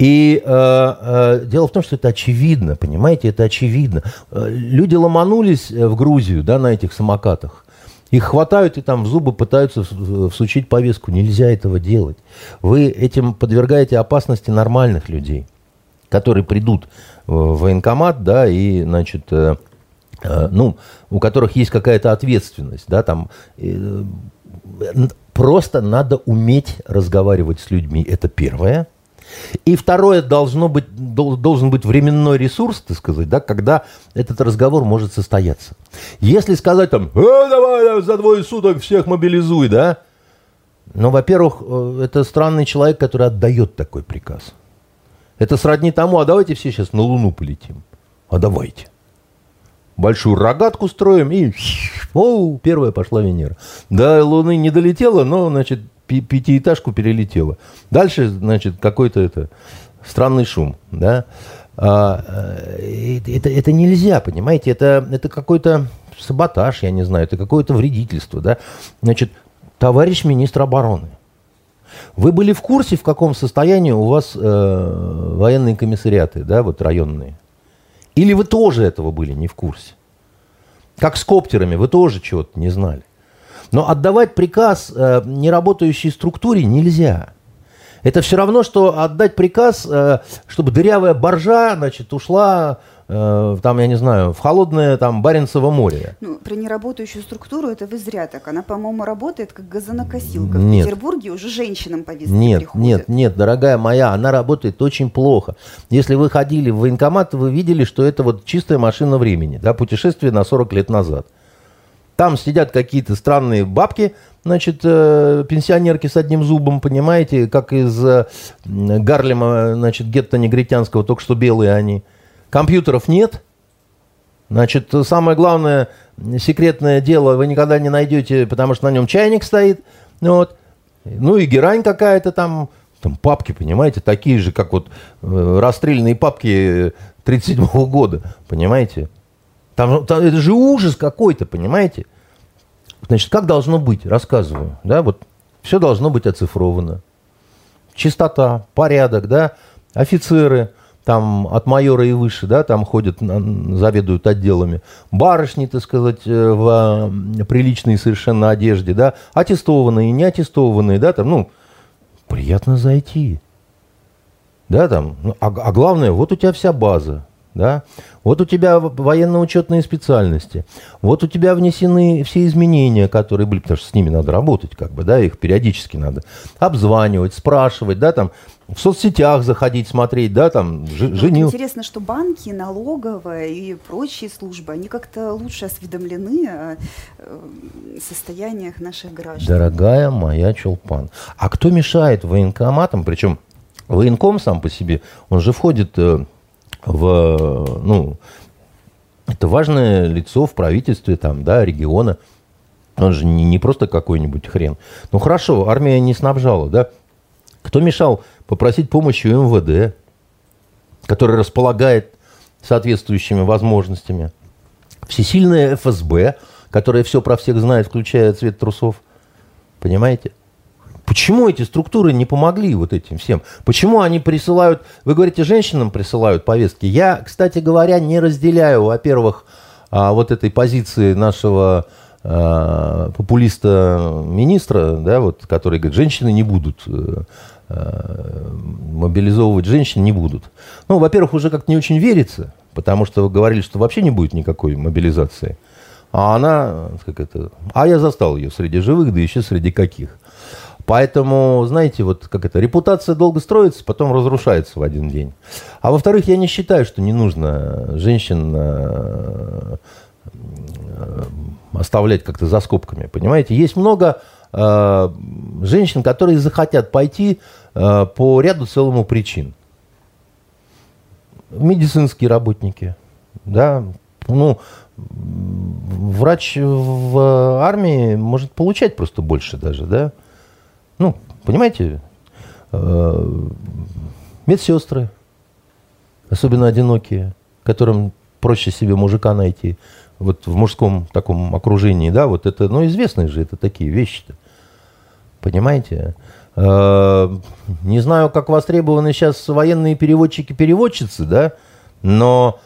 И э, э, дело в том, что это очевидно, понимаете, это очевидно. Э, люди ломанулись э, в Грузию, да, на этих самокатах. Их хватают и там в зубы пытаются всучить повестку. Нельзя этого делать. Вы этим подвергаете опасности нормальных людей, которые придут в военкомат, да, и, значит, э, э, ну, у которых есть какая-то ответственность, да, там, э, просто надо уметь разговаривать с людьми. Это первое. И второе, должно быть, должен быть временной ресурс, так сказать, да, когда этот разговор может состояться. Если сказать там, э, давай за двое суток всех мобилизуй, да, ну, во-первых, э, это странный человек, который отдает такой приказ. Это сродни тому, а давайте все сейчас на Луну полетим. А давайте. Большую рогатку строим и... О, первая пошла Венера. До Луны не долетела, но, значит, пятиэтажку перелетела. Дальше, значит, какой-то это странный шум, да. А, э, это, это нельзя, понимаете, это, это какой-то саботаж, я не знаю, это какое-то вредительство, да. Значит, товарищ министр обороны, вы были в курсе, в каком состоянии у вас э, военные комиссариаты, да, вот районные? Или вы тоже этого были не в курсе? Как с коптерами, вы тоже чего-то не знали. Но отдавать приказ э, неработающей структуре нельзя. Это все равно, что отдать приказ, э, чтобы дырявая боржа, значит, ушла э, там, я не знаю, в холодное там Баренцево море. Ну, про неработающую структуру это вы зря так. Она, по-моему, работает как газонокосилка. В нет. Петербурге уже женщинам повестки Нет, приходят. нет, нет, дорогая моя, она работает очень плохо. Если вы ходили в военкомат, вы видели, что это вот чистая машина времени, да, путешествие на 40 лет назад. Там сидят какие-то странные бабки, значит, э, пенсионерки с одним зубом, понимаете, как из э, Гарлема, значит, гетто негритянского, только что белые они. Компьютеров нет. Значит, самое главное, секретное дело вы никогда не найдете, потому что на нем чайник стоит. Вот. ну и герань какая-то там, там папки, понимаете, такие же, как вот э, расстрельные папки 37 года, понимаете. Там, там, это же ужас какой-то, понимаете? Значит, как должно быть? Рассказываю. Да, вот все должно быть оцифровано. Чистота, порядок, да, офицеры, там от майора и выше, да, там ходят, заведуют отделами. Барышни, так сказать, э, в приличной совершенно одежде, да, аттестованные, не аттестованные, да, там, ну, приятно зайти. Да, там, ну, а, а главное, вот у тебя вся база, да? Вот у тебя военно-учетные специальности, вот у тебя внесены все изменения, которые были, потому что с ними надо работать, как бы, да, их периодически надо обзванивать, спрашивать, да, там, в соцсетях заходить, смотреть, да, там, ж, ну, женил. Интересно, что банки, налоговая и прочие службы, они как-то лучше осведомлены о э, состояниях наших граждан. Дорогая моя Чулпан, а кто мешает военкоматам, причем военком сам по себе, он же входит э, в, ну, это важное лицо в правительстве там, да, региона. Он же не, не просто какой-нибудь хрен. Ну хорошо, армия не снабжала, да? Кто мешал попросить помощи у МВД, который располагает соответствующими возможностями? Всесильная ФСБ, которая все про всех знает, включая цвет трусов. Понимаете? Почему эти структуры не помогли вот этим всем? Почему они присылают, вы говорите, женщинам присылают повестки? Я, кстати говоря, не разделяю, во-первых, а, вот этой позиции нашего а, популиста министра, да, вот, который говорит, женщины не будут э, э, мобилизовывать женщин не будут. Ну, во-первых, уже как-то не очень верится, потому что говорили, что вообще не будет никакой мобилизации. А она, как это, а я застал ее среди живых, да еще среди каких. Поэтому, знаете, вот как это, репутация долго строится, потом разрушается в один день. А во-вторых, я не считаю, что не нужно женщин э, э, оставлять как-то за скобками. Понимаете, есть много э, женщин, которые захотят пойти э, по ряду целому причин. Медицинские работники, да, ну, врач в армии может получать просто больше даже, да, ну, понимаете, э, медсестры, особенно одинокие, которым проще себе мужика найти, вот в мужском таком окружении, да, вот это, ну, известные же это такие вещи-то. Понимаете? Э, не знаю, как востребованы сейчас военные переводчики-переводчицы, да, но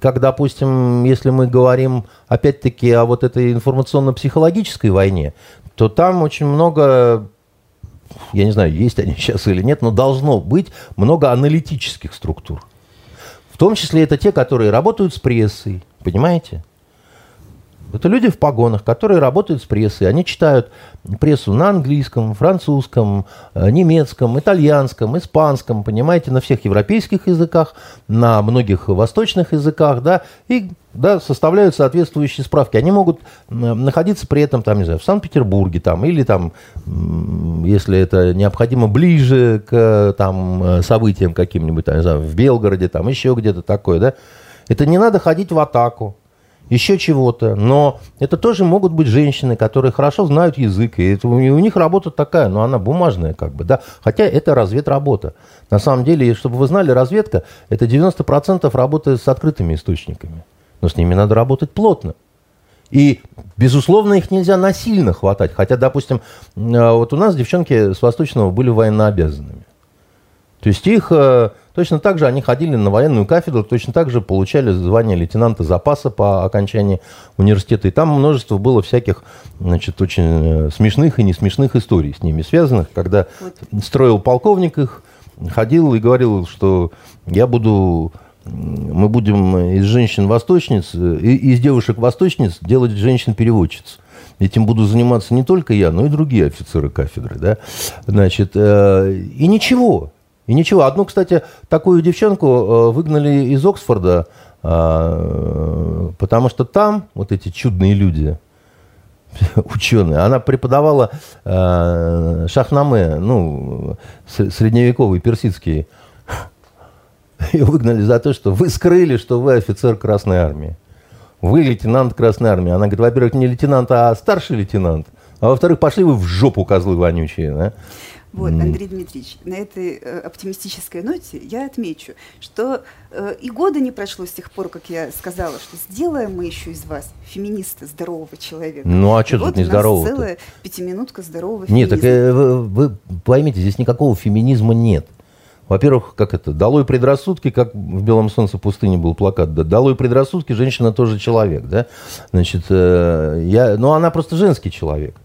как, допустим, если мы говорим, опять-таки, о вот этой информационно-психологической войне, то там очень много я не знаю, есть они [LAUGHS] сейчас или нет, но должно быть много аналитических структур. В том числе это те, которые работают с прессой, понимаете? Это люди в погонах, которые работают с прессой. Они читают прессу на английском, французском, э, немецком, итальянском, испанском, понимаете, на всех европейских языках, на многих восточных языках, да, и да, составляют соответствующие справки. Они могут находиться при этом, там, не знаю, в Санкт-Петербурге, там, или там, если это необходимо, ближе к там, э, событиям каким-нибудь, там, не знаю, в Белгороде, там, еще где-то такое, да. Это не надо ходить в атаку еще чего-то. Но это тоже могут быть женщины, которые хорошо знают язык, и это, у них работа такая, но она бумажная как бы, да. Хотя это разведработа. На самом деле, чтобы вы знали, разведка – это 90% работы с открытыми источниками. Но с ними надо работать плотно. И, безусловно, их нельзя насильно хватать. Хотя, допустим, э, вот у нас девчонки с Восточного были военнообязанными. То есть их э, точно так же они ходили на военную кафедру, точно так же получали звание лейтенанта запаса по окончании университета. И там множество было всяких, значит, очень э, смешных и не смешных историй с ними связанных, когда строил полковник их, ходил и говорил, что я буду мы будем из женщин-восточниц, э, из девушек-восточниц делать женщин-переводчиц. Этим буду заниматься не только я, но и другие офицеры кафедры. Да? Значит, и ничего. И ничего. Одну, кстати, такую девчонку э, выгнали из Оксфорда, э, потому что там вот эти чудные люди, [LAUGHS] ученые, она преподавала э, шахнаме, ну, средневековый персидский. [LAUGHS] Ее выгнали за то, что вы скрыли, что вы офицер Красной Армии. Вы лейтенант Красной Армии. Она говорит, во-первых, не лейтенант, а старший лейтенант. А во-вторых, пошли вы в жопу, козлы вонючие. Да? Вот, Андрей Дмитриевич, на этой э, оптимистической ноте я отмечу, что э, и года не прошло с тех пор, как я сказала, что сделаем мы еще из вас феминиста, здорового человека. Ну а что тут вот не здорового? целая пятиминутка здорового феминизма. Нет, так э, вы, вы поймите, здесь никакого феминизма нет. Во-первых, как это, долой предрассудки, как в «Белом солнце пустыни» был плакат, да, долой предрассудки, женщина тоже человек, да, значит, э, я, ну, она просто женский человек.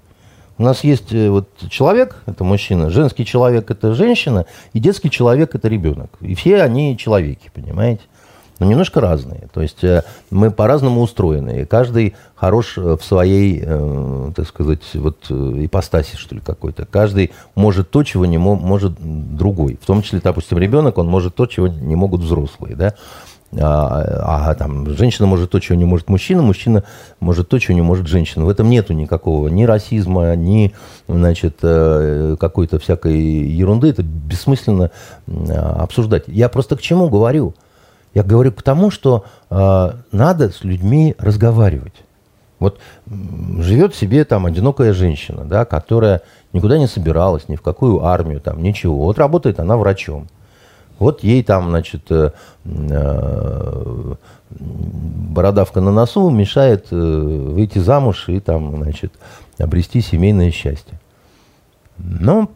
У нас есть э, вот человек, это мужчина, женский человек это женщина, и детский человек это ребенок. И все они человеки, понимаете? Но немножко разные. То есть э, мы по-разному устроены. И каждый хорош э, в своей, э, так сказать, вот ипостаси, что ли, какой-то. Каждый может то, чего не может другой. В том числе, допустим, ребенок, он может то, чего не могут взрослые, да. А, а там женщина может то, чего не может мужчина, мужчина может то, чего не может женщина. В этом нету никакого ни расизма, ни значит, какой-то всякой ерунды. Это бессмысленно обсуждать. Я просто к чему говорю? Я говорю к тому, что э, надо с людьми разговаривать. Вот живет себе там одинокая женщина, да, которая никуда не собиралась, ни в какую армию, там, ничего. Вот работает она врачом. Вот ей там, значит, э, э, бородавка на носу мешает э, выйти замуж и там, значит, обрести семейное счастье. Но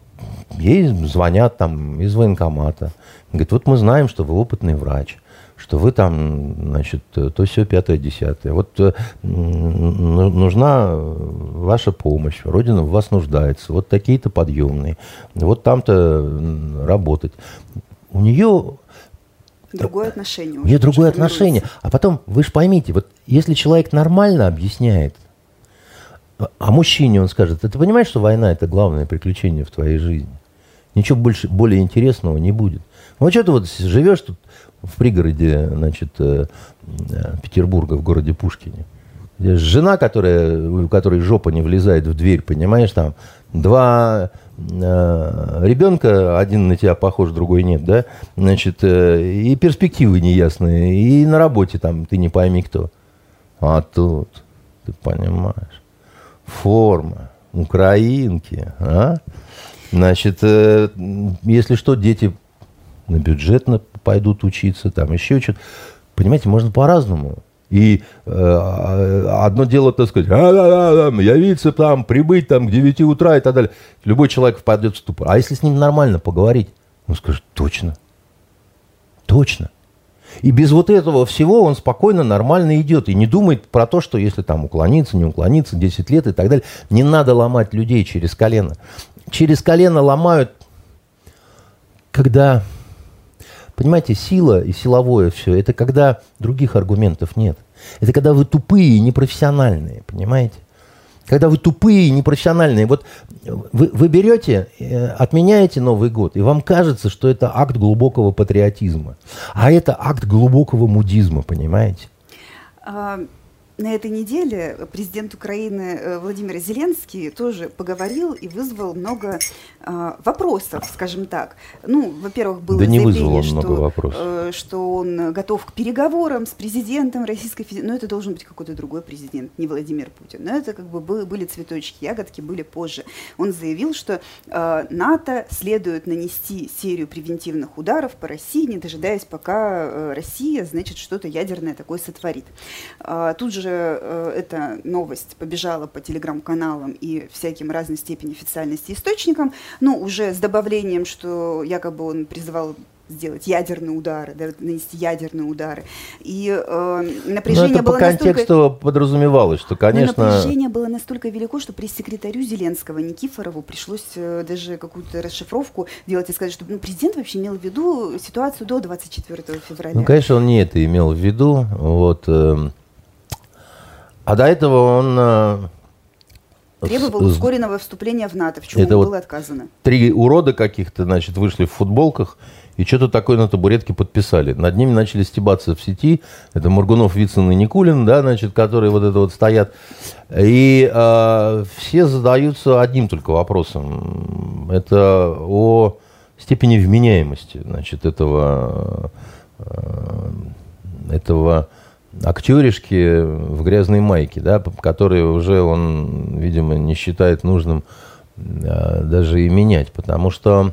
ей звонят там из военкомата. Говорит, вот мы знаем, что вы опытный врач что вы там, значит, то все пятое, десятое. Вот э, нужна ваша помощь, Родина в вас нуждается, вот такие-то подъемные, вот там-то работать. У нее Другое отношение. У нее другое отношение. А потом, вы же поймите, вот если человек нормально объясняет, а мужчине он скажет, ты понимаешь, что война это главное приключение в твоей жизни? Ничего больше, более интересного не будет. Ну, что ты вот живешь тут в пригороде, значит, э, э, Петербурга, в городе Пушкине. Жена, которая, у которой жопа не влезает в дверь, понимаешь, там два э, ребенка, один на тебя похож, другой нет, да, значит, э, и перспективы неясные, и на работе там ты не пойми кто. А тут, ты понимаешь, форма, украинки, а? Значит, э, если что, дети на бюджетно пойдут учиться, там еще что-то. Понимаете, можно по-разному. И э, одно дело, так сказать, а, явиться там, прибыть там к 9 утра и так далее. Любой человек впадет в ступор. А если с ним нормально поговорить, он скажет, точно, точно. И без вот этого всего он спокойно, нормально идет. И не думает про то, что если там уклониться, не уклониться, 10 лет и так далее. Не надо ломать людей через колено. Через колено ломают, когда Понимаете, сила и силовое все, это когда других аргументов нет. Это когда вы тупые и непрофессиональные, понимаете? Когда вы тупые и непрофессиональные. Вот вы, вы берете, э, отменяете Новый год, и вам кажется, что это акт глубокого патриотизма. А это акт глубокого мудизма, понимаете? А, на этой неделе президент Украины э, Владимир Зеленский тоже поговорил и вызвал много э, вопросов, скажем так. Ну, во-первых, было да заявление, что, э, что он готов к переговорам с президентом Российской Федерации. Но это должен быть какой-то другой президент, не Владимир Путин. Но это как бы были, цветочки, ягодки были позже. Он заявил, что э, НАТО следует нанести серию превентивных ударов по России, не дожидаясь, пока э, Россия, значит, что-то ядерное такое сотворит. Э, тут же эта новость побежала по телеграм-каналам и всяким разной степени официальности источникам, ну, уже с добавлением, что якобы он призывал сделать ядерные удары, да, нанести ядерные удары. И э, напряжение Но это было по контексту настолько... подразумевалось, что, конечно... Но напряжение было настолько велико, что пресс-секретарю Зеленского Никифорову пришлось э, даже какую-то расшифровку делать и сказать, что ну, президент вообще имел в виду ситуацию до 24 февраля. Ну, конечно, он не это имел в виду. Вот... Э а до этого он... Э, Требовал ускоренного вступления в НАТО, в чем это ему вот было отказано. Три урода каких-то, значит, вышли в футболках и что-то такое на табуретке подписали. Над ними начали стебаться в сети. Это Моргунов, Вицин и Никулин, да, значит, которые вот это вот стоят. И э, все задаются одним только вопросом. Это о степени вменяемости, значит, этого, э, этого актеришки в грязной майке, да, которые уже он, видимо, не считает нужным э, даже и менять, потому что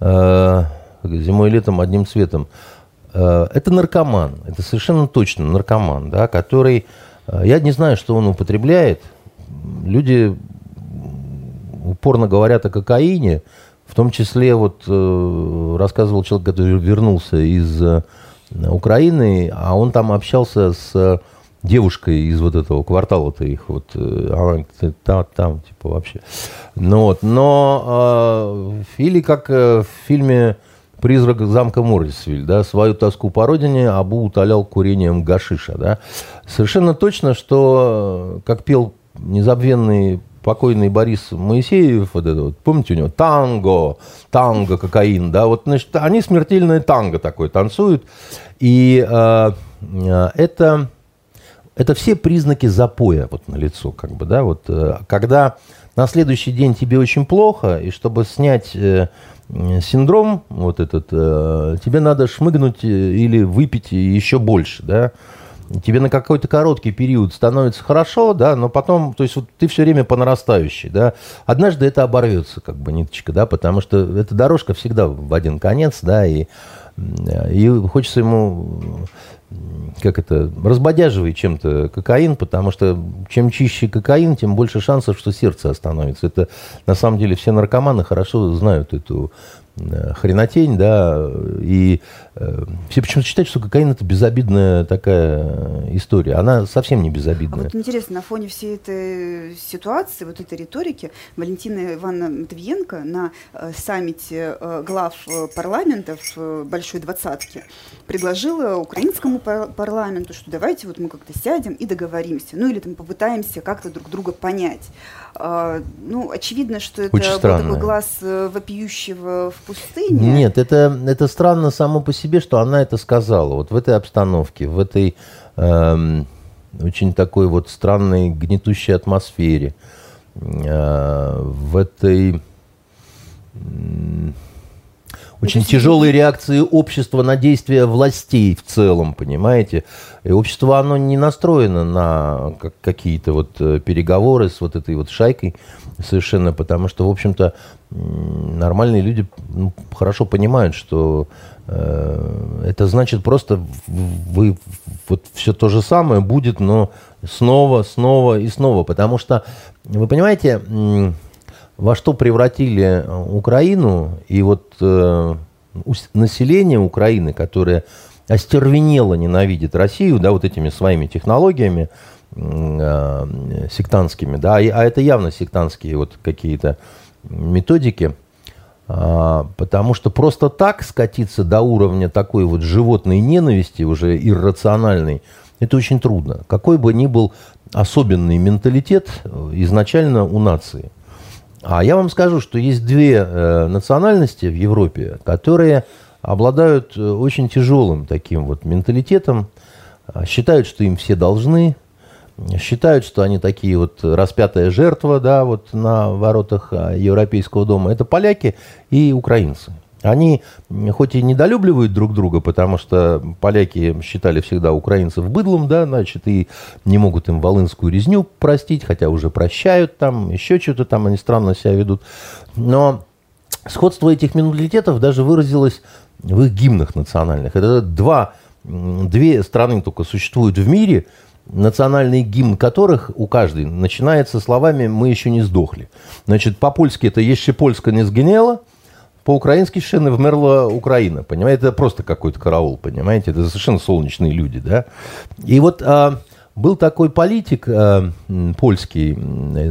э, зимой и летом одним цветом. Э, это наркоман, это совершенно точно наркоман, да, который, э, я не знаю, что он употребляет, люди упорно говорят о кокаине, в том числе вот э, рассказывал человек, который вернулся из Украины, а он там общался с девушкой из вот этого квартала-то их, вот, э, она там, там, типа, вообще. Ну, вот, но, э, или как э, в фильме призрак замка Моррисвиль, да, свою тоску по родине Абу утолял курением гашиша, да. Совершенно точно, что, как пел незабвенный покойный Борис Моисеев, вот это вот, помните у него, танго, танго, кокаин, да, вот, значит, они смертельное танго такое танцуют, и э, э, это, это все признаки запоя вот на лицо, как бы, да, вот, э, когда на следующий день тебе очень плохо, и чтобы снять э, синдром вот этот, э, тебе надо шмыгнуть э, или выпить еще больше, да, тебе на какой-то короткий период становится хорошо, да, но потом, то есть вот ты все время по нарастающей, да, однажды это оборвется, как бы, ниточка, да, потому что эта дорожка всегда в один конец, да, и, и хочется ему как это, разбодяживай чем-то кокаин, потому что чем чище кокаин, тем больше шансов, что сердце остановится. Это на самом деле все наркоманы хорошо знают эту Э, хренотень, да, и э, все почему-то считают, что кокаин это безобидная такая история. Она совсем не безобидная. А вот интересно, на фоне всей этой ситуации, вот этой риторики, Валентина Ивановна Матвиенко на э, саммите э, глав э, парламентов э, Большой Двадцатки предложила украинскому пар- парламенту, что давайте вот мы как-то сядем и договоримся, ну или там попытаемся как-то друг друга понять. А, ну, очевидно, что это Очень был такой глаз э, вопиющего в пустыне. Нет, это, это странно само по себе, что она это сказала. Вот в этой обстановке, в этой эм, очень такой вот странной гнетущей атмосфере, э, в этой очень тяжелые реакции общества на действия властей в целом, понимаете? И общество, оно не настроено на какие-то вот э, переговоры с вот этой вот шайкой совершенно, потому что, в общем-то, нормальные люди ну, хорошо понимают, что э, это значит просто вы вот все то же самое будет, но снова, снова и снова, потому что, вы понимаете, во что превратили э, Украину, и вот э, население Украины, которое остервенело ненавидит Россию, да, вот этими своими технологиями э, сектантскими, да, а это явно сектантские вот какие-то методики, э, потому что просто так скатиться до уровня такой вот животной ненависти, уже иррациональной, это очень трудно. Какой бы ни был особенный менталитет э, изначально у нации. А я вам скажу, что есть две э, национальности в Европе, которые обладают э, очень тяжелым таким вот менталитетом, а, считают, что им все должны, считают, что они такие вот распятая жертва, да, вот на воротах а, Европейского дома. Это поляки и украинцы. Они хоть и недолюбливают друг друга, потому что поляки считали всегда украинцев быдлом, да, значит, и не могут им волынскую резню простить, хотя уже прощают там, еще что-то там они странно себя ведут. Но сходство этих менталитетов даже выразилось в их гимнах национальных. Это два, две страны только существуют в мире, национальный гимн которых у каждой начинается словами «мы еще не сдохли». Значит, по-польски это «Еще Польска не сгинела», по-украински совершенно вмерла Украина, понимаете, это просто какой-то караул, понимаете, это совершенно солнечные люди, да. И вот а, был такой политик а, польский,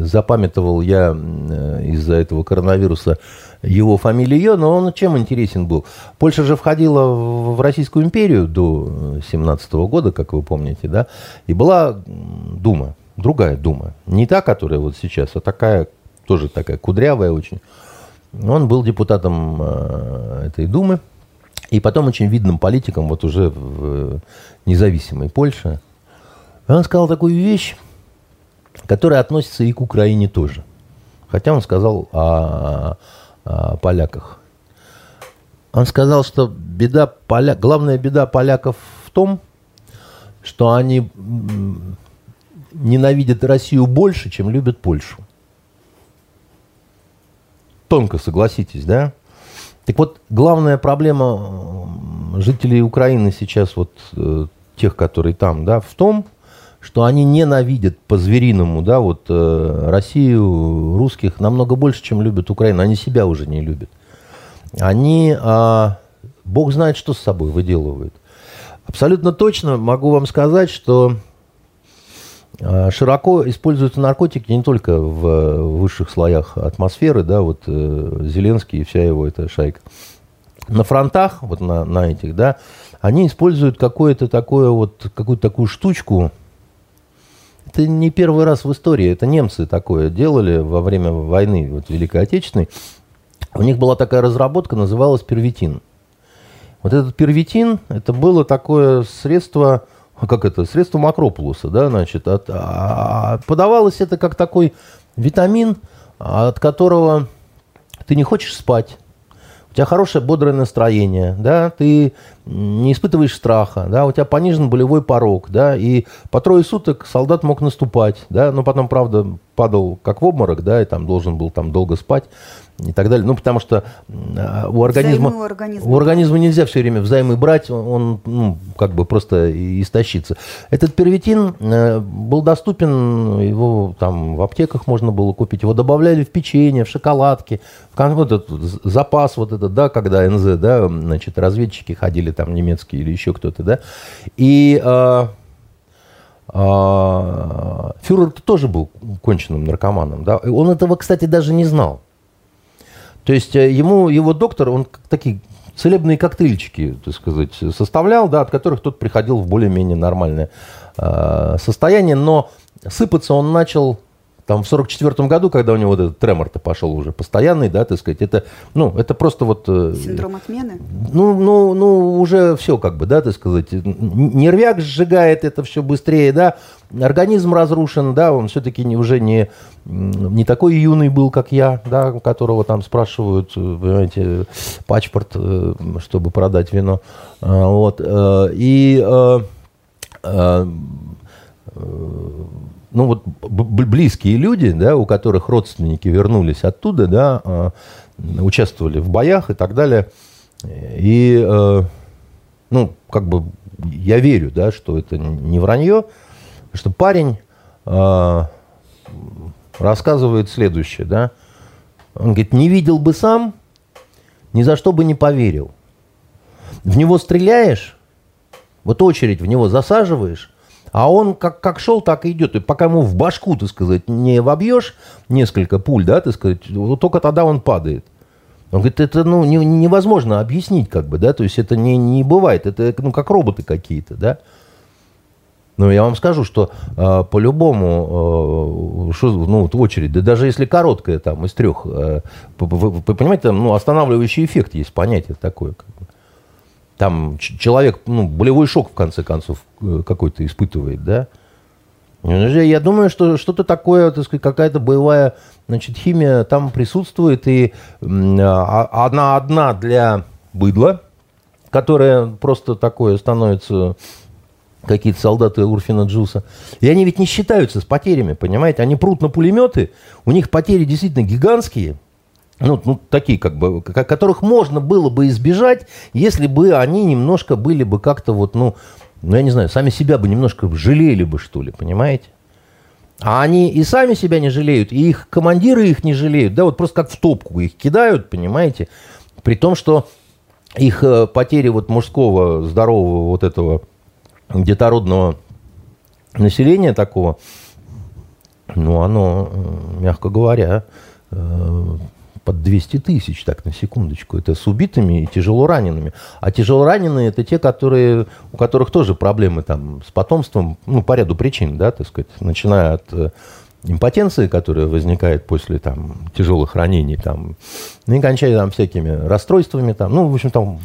запамятовал я из-за этого коронавируса его фамилию, но он чем интересен был? Польша же входила в Российскую империю до 17 года, как вы помните, да, и была Дума, другая Дума, не та, которая вот сейчас, а такая, тоже такая кудрявая очень, он был депутатом э, этой Думы и потом очень видным политиком вот уже в независимой Польше. Он сказал такую вещь, которая относится и к Украине тоже. Хотя он сказал о, о поляках. Он сказал, что беда поля... главная беда поляков в том, что они ненавидят Россию больше, чем любят Польшу тонко, согласитесь, да? Так вот, главная проблема жителей Украины сейчас, вот э, тех, которые там, да, в том, что они ненавидят по-звериному, да, вот э, Россию, русских намного больше, чем любят Украину. Они себя уже не любят. Они, э, Бог знает, что с собой выделывают. Абсолютно точно могу вам сказать, что а, широко используются наркотики не только в высших слоях атмосферы, да, вот э, Зеленский и вся его эта шайка. на фронтах, вот на, на этих, да, они используют какое-то такое вот, какую-то такую штучку. Это не первый раз в истории, это немцы такое делали во время войны, вот Великой Отечественной. У них была такая разработка, называлась первитин. Вот этот первитин, это было такое средство, как это, средство Макропулуса, да, значит, от, а, подавалось это как такой витамин, от которого ты не хочешь спать, у тебя хорошее бодрое настроение, да, ты не испытываешь страха, да, у тебя понижен болевой порог, да, и по трое суток солдат мог наступать, да, но потом, правда, падал как в обморок, да, и там должен был там долго спать и так далее. Ну, потому что а, у организма, у организма, у организма нельзя все время взаймы брать, он ну, как бы просто истощится. Этот первитин э, был доступен, его там в аптеках можно было купить, его добавляли в печенье, в шоколадки, в вот этот запас вот этот, да, когда НЗ, да, значит, разведчики ходили там немецкие или еще кто-то, да, и... Э, Фюрер тоже был конченным наркоманом. Да? Он этого, кстати, даже не знал. То есть э, ему, его доктор, он такие целебные коктейльчики, так сказать, составлял, да, от которых тот приходил в более-менее нормальное э, состояние, но сыпаться он начал там в 44 году, когда у него вот этот тремор-то пошел уже постоянный, да, так сказать, это, ну, это просто вот... Э, Синдром отмены? Ну, ну, ну, уже все как бы, да, так сказать, нервяк сжигает это все быстрее, да, организм разрушен, да, он все-таки не, уже не, не такой юный был, как я, да, которого там спрашивают, э, понимаете, паспорт, э, чтобы продать вино, вот, и ну вот близкие люди, да, у которых родственники вернулись оттуда, да, а, участвовали в боях и так далее. И, э, ну, как бы я верю, да, что это не вранье, что парень э, рассказывает следующее, да. Он говорит, не видел бы сам, ни за что бы не поверил. В него стреляешь, вот очередь в него засаживаешь, а он как, как шел, так и идет. И пока ему в башку, так сказать, не вобьешь несколько пуль, да, так сказать, вот только тогда он падает. Он говорит, это ну, не, невозможно объяснить, как бы, да, то есть это не, не бывает, это ну, как роботы какие-то, да. Но я вам скажу, что э, по-любому, э, ну, вот очередь, да даже если короткая, там, из трех, э, вы, вы, понимаете, там, ну, останавливающий эффект есть понятие такое. Как. Там человек, ну, болевой шок, в конце концов, э, какой-то испытывает, да. Я думаю, что что-то такое, так сказать, какая-то боевая значит, химия там присутствует, и а, она одна для быдла, которая просто такое становится какие-то солдаты Урфина Джуса. И они ведь не считаются с потерями, понимаете? Они прут на пулеметы, у них потери действительно гигантские, ну, ну, такие, как бы, которых можно было бы избежать, если бы они немножко были бы как-то вот, ну, ну, я не знаю, сами себя бы немножко жалели бы, что ли, понимаете? А они и сами себя не жалеют, и их командиры их не жалеют, да, вот просто как в топку их кидают, понимаете? При том, что их э, потери вот мужского, здорового вот этого детородного населения такого, ну, оно, э, мягко говоря, э, под 200 тысяч, так, на секундочку. Это с убитыми и тяжело ранеными. А тяжело раненые это те, которые, у которых тоже проблемы там с потомством, ну, по ряду причин, да, так сказать, начиная от э, импотенции, которая возникает после там, тяжелых ранений, там, и кончая там всякими расстройствами, там, ну, в общем, там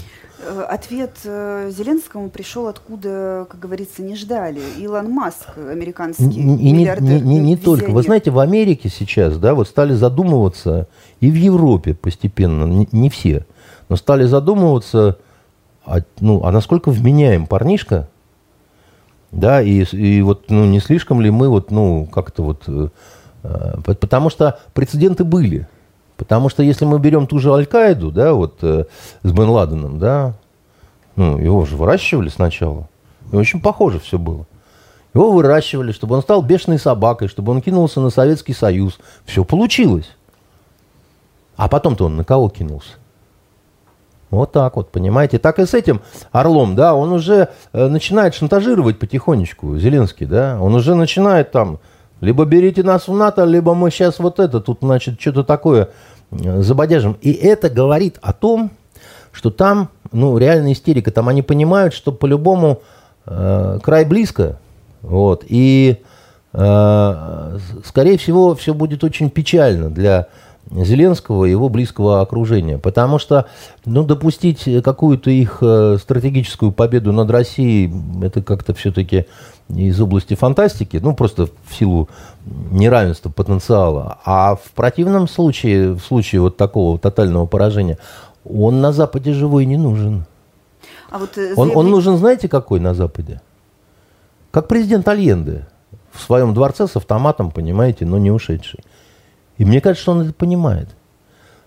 ответ э, Зеленскому пришел откуда, как говорится, не ждали. Илон Маск, американский и миллиардер. Не, не, не только. Вы знаете, в Америке сейчас, да, вот стали задумываться, и в Европе постепенно, не, не все, но стали задумываться, а, ну, а насколько вменяем парнишка, да, и, и вот, ну, не слишком ли мы вот, ну, как-то вот, э, потому что прецеденты были. Потому что если мы берем ту же Аль-Каиду, да, вот э, с Бен Ладеном, да, ну, его же выращивали сначала. И очень похоже все было. Его выращивали, чтобы он стал бешеной собакой, чтобы он кинулся на Советский Союз. Все получилось. А потом-то он на кого кинулся? Вот так вот, понимаете. Так и с этим Орлом, да, он уже э, начинает шантажировать потихонечку, Зеленский, да. Он уже начинает там, либо берите нас в НАТО, либо мы сейчас вот это, тут, значит, что-то такое Забодяжим. И это говорит о том, что там, ну, реальная истерика. Там они понимают, что по-любому э, край близко. Вот. И, э, скорее всего, все будет очень печально для Зеленского и его близкого окружения. Потому что ну, допустить какую-то их э, стратегическую победу над Россией, это как-то все-таки из области фантастики, ну, просто в силу неравенства потенциала. А в противном случае, в случае вот такого тотального поражения, он на Западе живой не нужен. А вот заявление... он, он нужен, знаете, какой на Западе? Как президент Альенде в своем дворце с автоматом, понимаете, но не ушедший. И мне кажется, что он это понимает.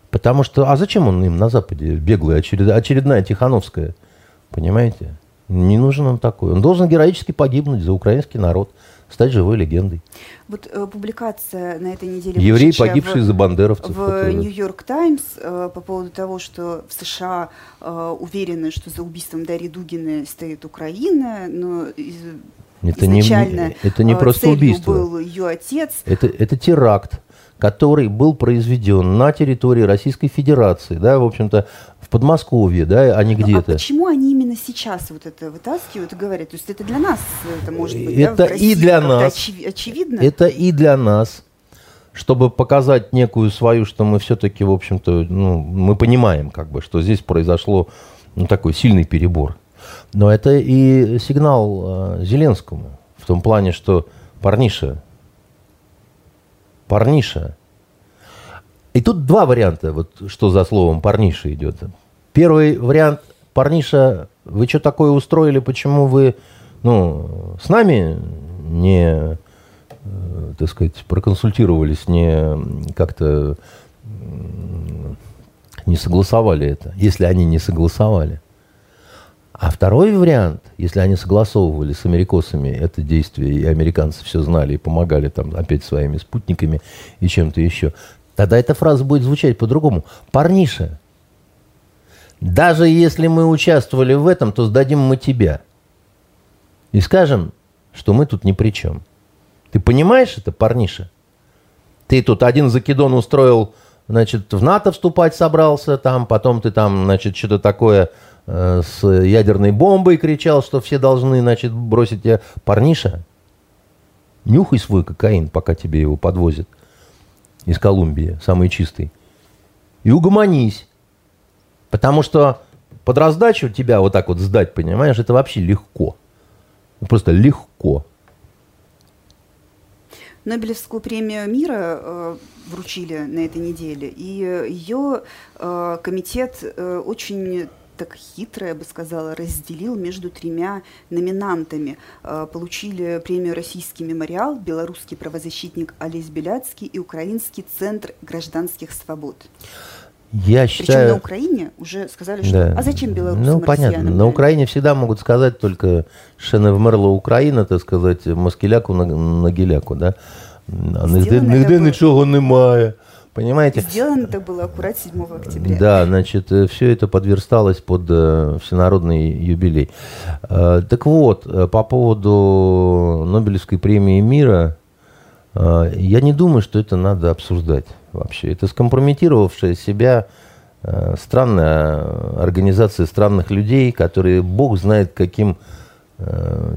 Потому что, а зачем он им на Западе беглая, очеред, очередная Тихановская, понимаете? Не нужен он такой. Он должен героически погибнуть за украинский народ, стать живой легендой. Вот э, публикация на этой неделе... Еврей, погибший в, за бандеровцев. В Нью-Йорк Таймс э, по поводу того, что в США э, уверены, что за убийством Дарьи Дугиной стоит Украина, но из, это изначально не, это не э, просто убийство. был ее отец. Это, это теракт который был произведен на территории Российской Федерации, да, в общем-то, в Подмосковье, да, а не ну, где-то. А почему они именно сейчас вот это вытаскивают и говорят? То есть это для нас, это может быть, это да, в России и для нас, очи- очевидно? Это и для нас, чтобы показать некую свою, что мы все-таки, в общем-то, ну, мы понимаем, как бы, что здесь произошло ну, такой сильный перебор. Но это и сигнал э, Зеленскому в том плане, что парниша, парниша. И тут два варианта, вот что за словом парниша идет. Первый вариант, парниша, вы что такое устроили, почему вы, ну, с нами не, э, так сказать, проконсультировались, не как-то не согласовали это, если они не согласовали. А второй вариант, если они согласовывали с америкосами это действие, и американцы все знали и помогали там опять своими спутниками и чем-то еще, тогда эта фраза будет звучать по-другому. Парниша, даже если мы участвовали в этом, то сдадим мы тебя. И скажем, что мы тут ни при чем. Ты понимаешь это, парниша? Ты тут один закидон устроил, значит, в НАТО вступать собрался, там, потом ты там, значит, что-то такое с ядерной бомбой кричал, что все должны, значит, бросить тебя. Парниша, нюхай свой кокаин, пока тебе его подвозят из Колумбии, самый чистый. И угомонись. Потому что под раздачу тебя вот так вот сдать, понимаешь, это вообще легко. Просто легко. Нобелевскую премию мира э, вручили на этой неделе, и ее э, комитет э, очень так хитро, я бы сказала, разделил между тремя номинантами. Э, получили премию «Российский мемориал», белорусский правозащитник Олесь Беляцкий и Украинский центр гражданских свобод. Я считаю... Причем на Украине уже сказали, что... Да. А зачем белорусам Ну, понятно. На Украине всегда могут сказать только «Ще не вмерла Украина», так сказать, москіляку на, на гіляку, да? А ніде, ніде нічого немає. Понимаете? Сделано это было аккурат 7 октября. Да, значит, э, все это подверсталось под э, всенародный юбилей. Э, так вот, по поводу Нобелевской премии мира, я не думаю, что это надо обсуждать вообще. Это скомпрометировавшая себя странная организация странных людей, которые, бог знает, каким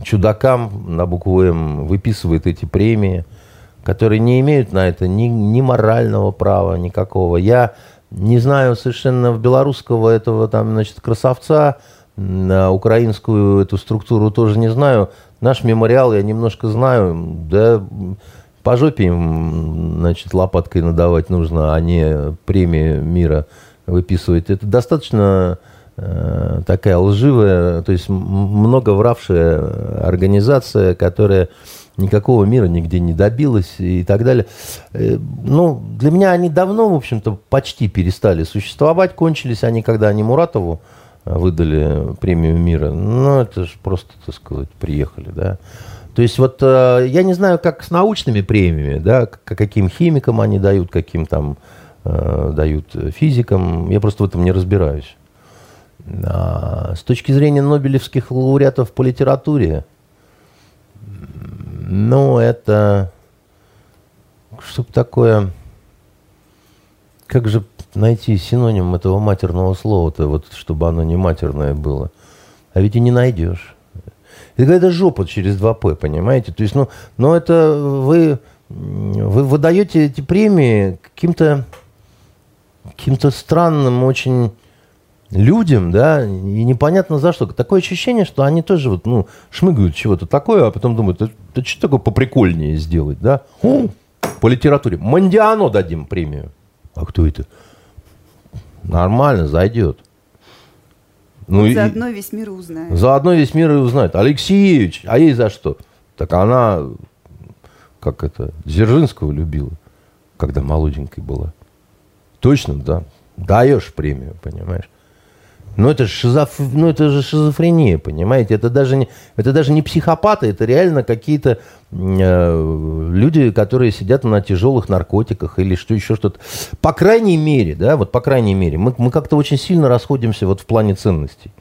чудакам на букву М выписывает эти премии – которые не имеют на это ни, ни морального права никакого. Я не знаю совершенно в белорусского этого там, значит, красавца, на украинскую эту структуру тоже не знаю. Наш мемориал я немножко знаю, да по жопе им, значит, лопаткой надавать нужно, а не премии мира выписывать. Это достаточно э, такая лживая, то есть много вравшая организация, которая никакого мира нигде не добилась и так далее. Э, ну, для меня они давно, в общем-то, почти перестали существовать. Кончились они, когда они Муратову э, выдали премию мира. Ну, это же просто, так сказать, приехали, да. То есть вот э, я не знаю, как с научными премиями, да, каким химикам они дают, каким там дают физикам. Я просто в этом не разбираюсь. А с точки зрения нобелевских лауреатов по литературе, ну, это... Что такое... как же найти синоним этого матерного слова-то, вот, чтобы оно не матерное было? А ведь и не найдешь. Это какая-то жопа через 2П, понимаете? То есть, ну, но это вы, вы выдаете эти премии каким-то каким-то странным очень людям, да, и непонятно за что. Такое ощущение, что они тоже вот, ну, шмыгают чего-то такое, а потом думают, это, это что такое поприкольнее сделать, да? О, по литературе. Мандиано дадим премию. А кто это? Нормально, зайдет. Ну, вот и, заодно весь мир узнает. Заодно весь мир и узнает. Алексеевич, а ей за что? Так она, как это, Дзержинского любила, когда молоденькой была. Точно, да. Даешь премию, понимаешь? Но это, шизоф... ну, это же шизофрения, понимаете? Это даже не, это даже не психопаты, это реально какие-то э, люди, которые сидят на тяжелых наркотиках или что еще что-то. По крайней мере, да, вот по крайней мере, мы, мы как-то очень сильно расходимся вот в плане ценностей.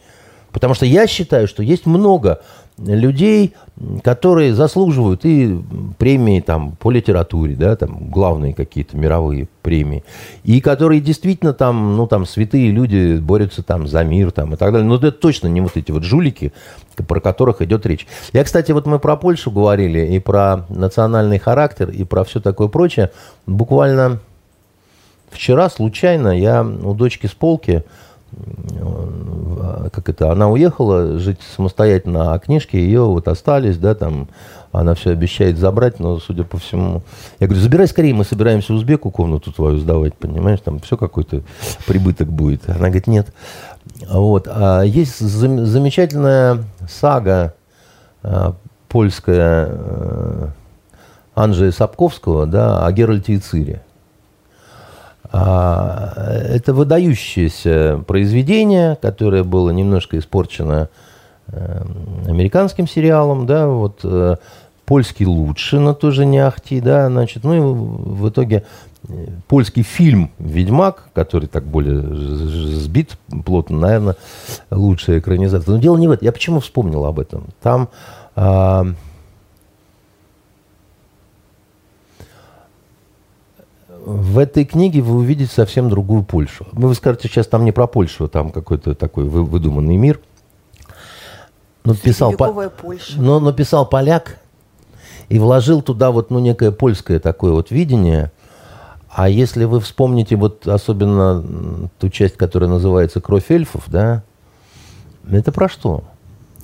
Потому что я считаю, что есть много людей, которые заслуживают и премии там, по литературе, да, там, главные какие-то мировые премии, и которые действительно там, ну, там, святые люди борются там за мир там, и так далее. Но это точно не вот эти вот жулики, про которых идет речь. Я, кстати, вот мы про Польшу говорили, и про национальный характер, и про все такое прочее. Буквально вчера случайно я у дочки с полки как это, она уехала жить самостоятельно, а книжки ее вот остались, да, там, она все обещает забрать, но, судя по всему... Я говорю, забирай скорее, мы собираемся узбеку комнату твою сдавать, понимаешь, там все какой-то прибыток будет. Она говорит, нет. Вот. А есть зам- замечательная сага а, польская а, Анджея Сапковского, да, о Геральте и Цире. А, это выдающееся произведение, которое было немножко испорчено эм, американским сериалом, да, вот э, польский лучше, но тоже не ахти, да, значит, ну и в итоге э, польский фильм «Ведьмак», который так более сбит плотно, наверное, лучшая экранизация. Но дело не в этом. Я почему вспомнил об этом? Там в этой книге вы увидите совсем другую Польшу. Вы скажете, сейчас там не про Польшу, там какой-то такой выдуманный мир. Но писал, по... но, но писал поляк и вложил туда вот ну, некое польское такое вот видение. А если вы вспомните вот особенно ту часть, которая называется «Кровь эльфов», да, это про что?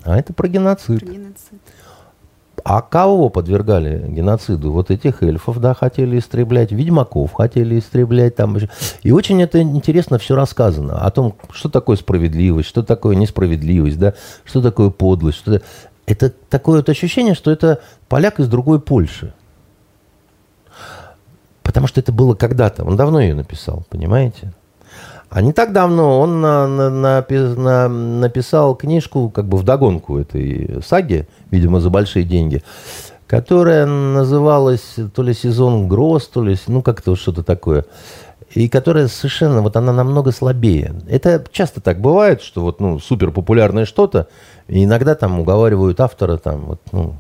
А это про геноцид. Про геноцид. А кого подвергали геноциду? Вот этих эльфов, да, хотели истреблять, ведьмаков хотели истреблять. Там. И очень это интересно все рассказано. О том, что такое справедливость, что такое несправедливость, да, что такое подлость. Что это такое вот ощущение, что это поляк из другой Польши. Потому что это было когда-то. Он давно ее написал, понимаете? А не так давно он на, на, на, на, написал книжку как бы в догонку этой саги, видимо, за большие деньги, которая называлась то ли «Сезон гроз», то ли, ну, как-то что-то такое. И которая совершенно, вот она намного слабее. Это часто так бывает, что вот, ну, супер популярное что-то, и иногда там уговаривают автора, там, вот, ну,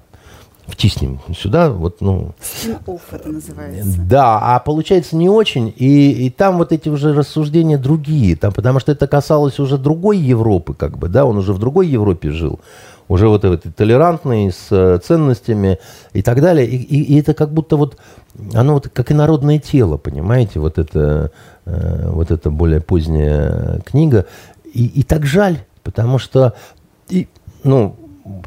втиснем сюда, вот, ну... Спин-офф это называется. Да, а получается не очень, и, и там вот эти уже рассуждения другие, там, потому что это касалось уже другой Европы, как бы, да, он уже в другой Европе жил, уже вот этой толерантной, с э, ценностями и так далее, и, и, и это как будто вот, оно вот как и народное тело, понимаете, вот это, э, вот эта более поздняя книга, и, и так жаль, потому что, и, ну,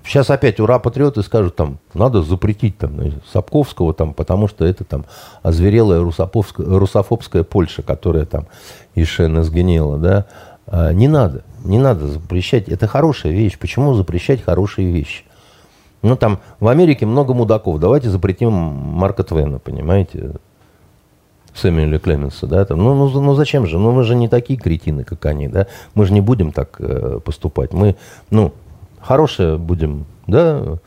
сейчас опять ура патриоты скажут, там, надо запретить там, Сапковского, там, потому что это там озверелая русофобская Польша, которая там Ишена сгнила, да. А, не надо, не надо запрещать. Это хорошая вещь. Почему запрещать хорошие вещи? Ну, там, в Америке много мудаков. Давайте запретим Марка Твена, понимаете? Сэмюэля Клеменса, да, там, ну, ну, ну зачем же, ну мы же не такие кретины, как они, да, мы же не будем так э, поступать, мы, ну, хорошее будем, да,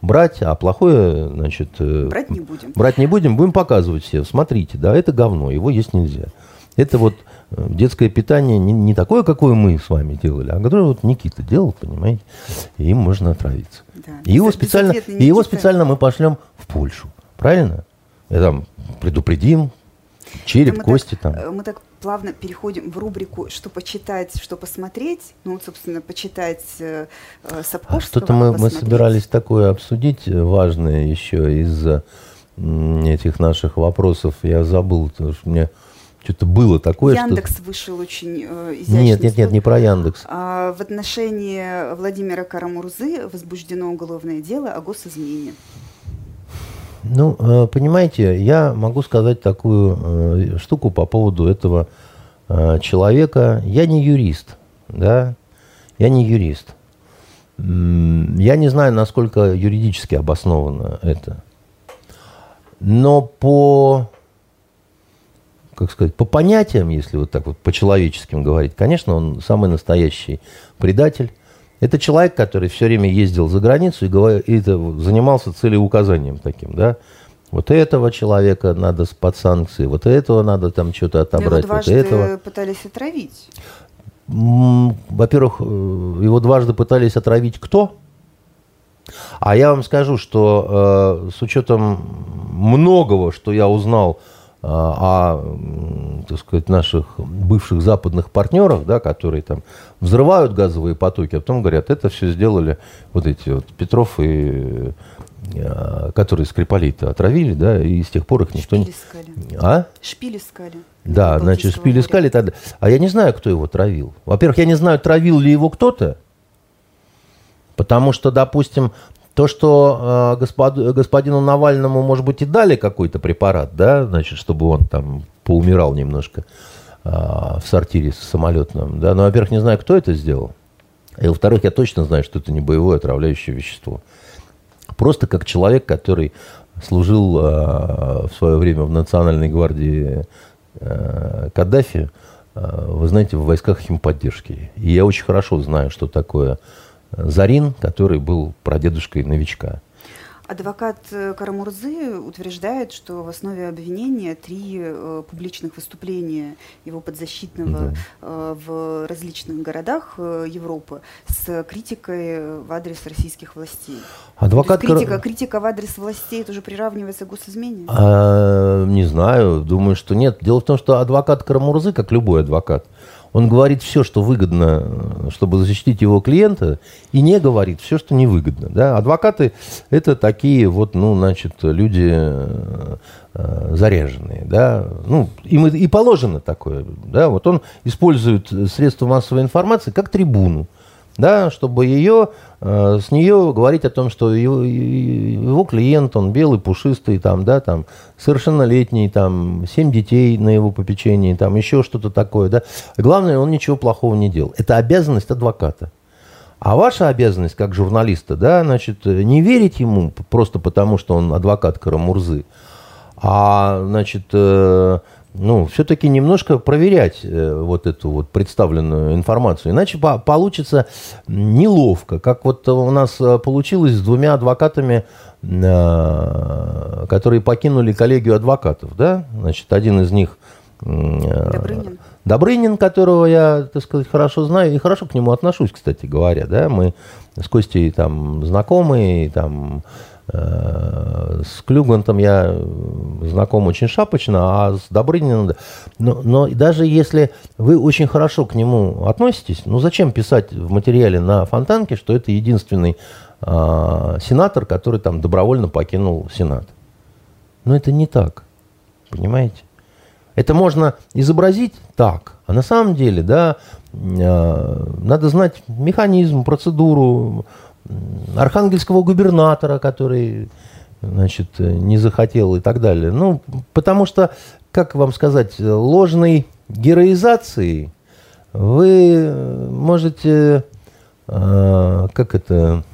брать, а плохое, значит... Э, брать не будем. Брать не будем, будем показывать всем. Смотрите, да, это говно, его есть нельзя. Это вот э, детское питание не, не такое, какое мы с вами делали, а которое вот Никита делал, понимаете, и им можно отравиться. Да, и его специально, и его специально мы пошлем в Польшу, правильно? И там предупредим, Череп, мы кости так, там. Мы так плавно переходим в рубрику «Что почитать, что посмотреть». Ну, вот, собственно, почитать э, Сапковского. А что-то мы, мы собирались такое обсудить важное еще из этих наших вопросов. Я забыл, потому что мне что-то было такое, Яндекс что... вышел очень э, изящно. Нет, нет, нет, не про Яндекс. А, в отношении Владимира Карамурзы возбуждено уголовное дело о госизмене. Ну, э, понимаете, я могу сказать такую э, штуку по поводу этого э, человека. Я не юрист, да, я не юрист. Я не знаю, насколько юридически обосновано это. Но по как сказать, по понятиям, если вот так вот по-человеческим говорить, конечно, он самый настоящий предатель. Это человек, который все время ездил за границу и, говор... и занимался целеуказанием таким, да. Вот этого человека надо под санкции, вот этого надо там что-то отобрать, его вот этого. пытались отравить. Во-первых, э, его дважды пытались отравить кто? А я вам скажу, что э, с учетом многого, что я узнал о, так сказать, наших бывших западных партнерах, да, которые там взрывают газовые потоки, а потом говорят, это все сделали вот эти вот Петров и а, которые Скрипалей-то отравили, да, и с тех пор их никто не... искали. А? Шпиль искали. Да, значит, шпиль искали тогда. А я не знаю, кто его травил. Во-первых, я не знаю, травил ли его кто-то, потому что, допустим, то, что э, господ, господину Навальному, может быть, и дали какой-то препарат, да, значит, чтобы он там поумирал немножко э, в сортире самолетном, да, но, во-первых, не знаю, кто это сделал, и, во-вторых, я точно знаю, что это не боевое отравляющее вещество. Просто как человек, который служил э, в свое время в Национальной гвардии э, Каддафи, э, вы знаете, в войсках химподдержки. И я очень хорошо знаю, что такое Зарин, который был прадедушкой новичка. Адвокат э, Карамурзы утверждает, что в основе обвинения три э, публичных выступления его подзащитного да. э, в различных городах э, Европы с критикой в адрес российских властей. Адвокат критика, Кар... критика в адрес властей тоже приравнивается к госизмене? А, не знаю, думаю, что нет. Дело в том, что адвокат Карамурзы, как любой адвокат, он говорит все, что выгодно, чтобы защитить его клиента, и не говорит все, что невыгодно. Да? Адвокаты – это такие вот, ну, значит, люди э, заряженные, да, ну, им и положено такое, да, вот он использует средства массовой информации как трибуну, да, чтобы ее, э, с нее говорить о том, что его, его клиент, он белый, пушистый, там, да, там, совершеннолетний, там, семь детей на его попечении, там, еще что-то такое, да. Главное, он ничего плохого не делал. Это обязанность адвоката. А ваша обязанность, как журналиста, да, значит, не верить ему просто потому, что он адвокат Карамурзы, а, значит, э, ну, все-таки немножко проверять э, вот эту вот представленную информацию. Иначе по получится неловко, как вот у нас э, получилось с двумя адвокатами, э, которые покинули коллегию адвокатов. Да? Значит, один из них... Э, Добрынин. Добрынин, которого я, так сказать, хорошо знаю и хорошо к нему отношусь, кстати говоря. Да? Мы с Костей там знакомые, там Э, с Клюгвантом я знаком очень шапочно, а с Добрыниным... Но, но даже если вы очень хорошо к нему относитесь, ну зачем писать в материале на Фонтанке, что это единственный э, сенатор, который там добровольно покинул Сенат? Но это не так, понимаете? Это можно изобразить так, а на самом деле, да, э, надо знать механизм, процедуру, архангельского губернатора, который значит, не захотел и так далее. Ну, потому что, как вам сказать, ложной героизации вы можете, э, как это,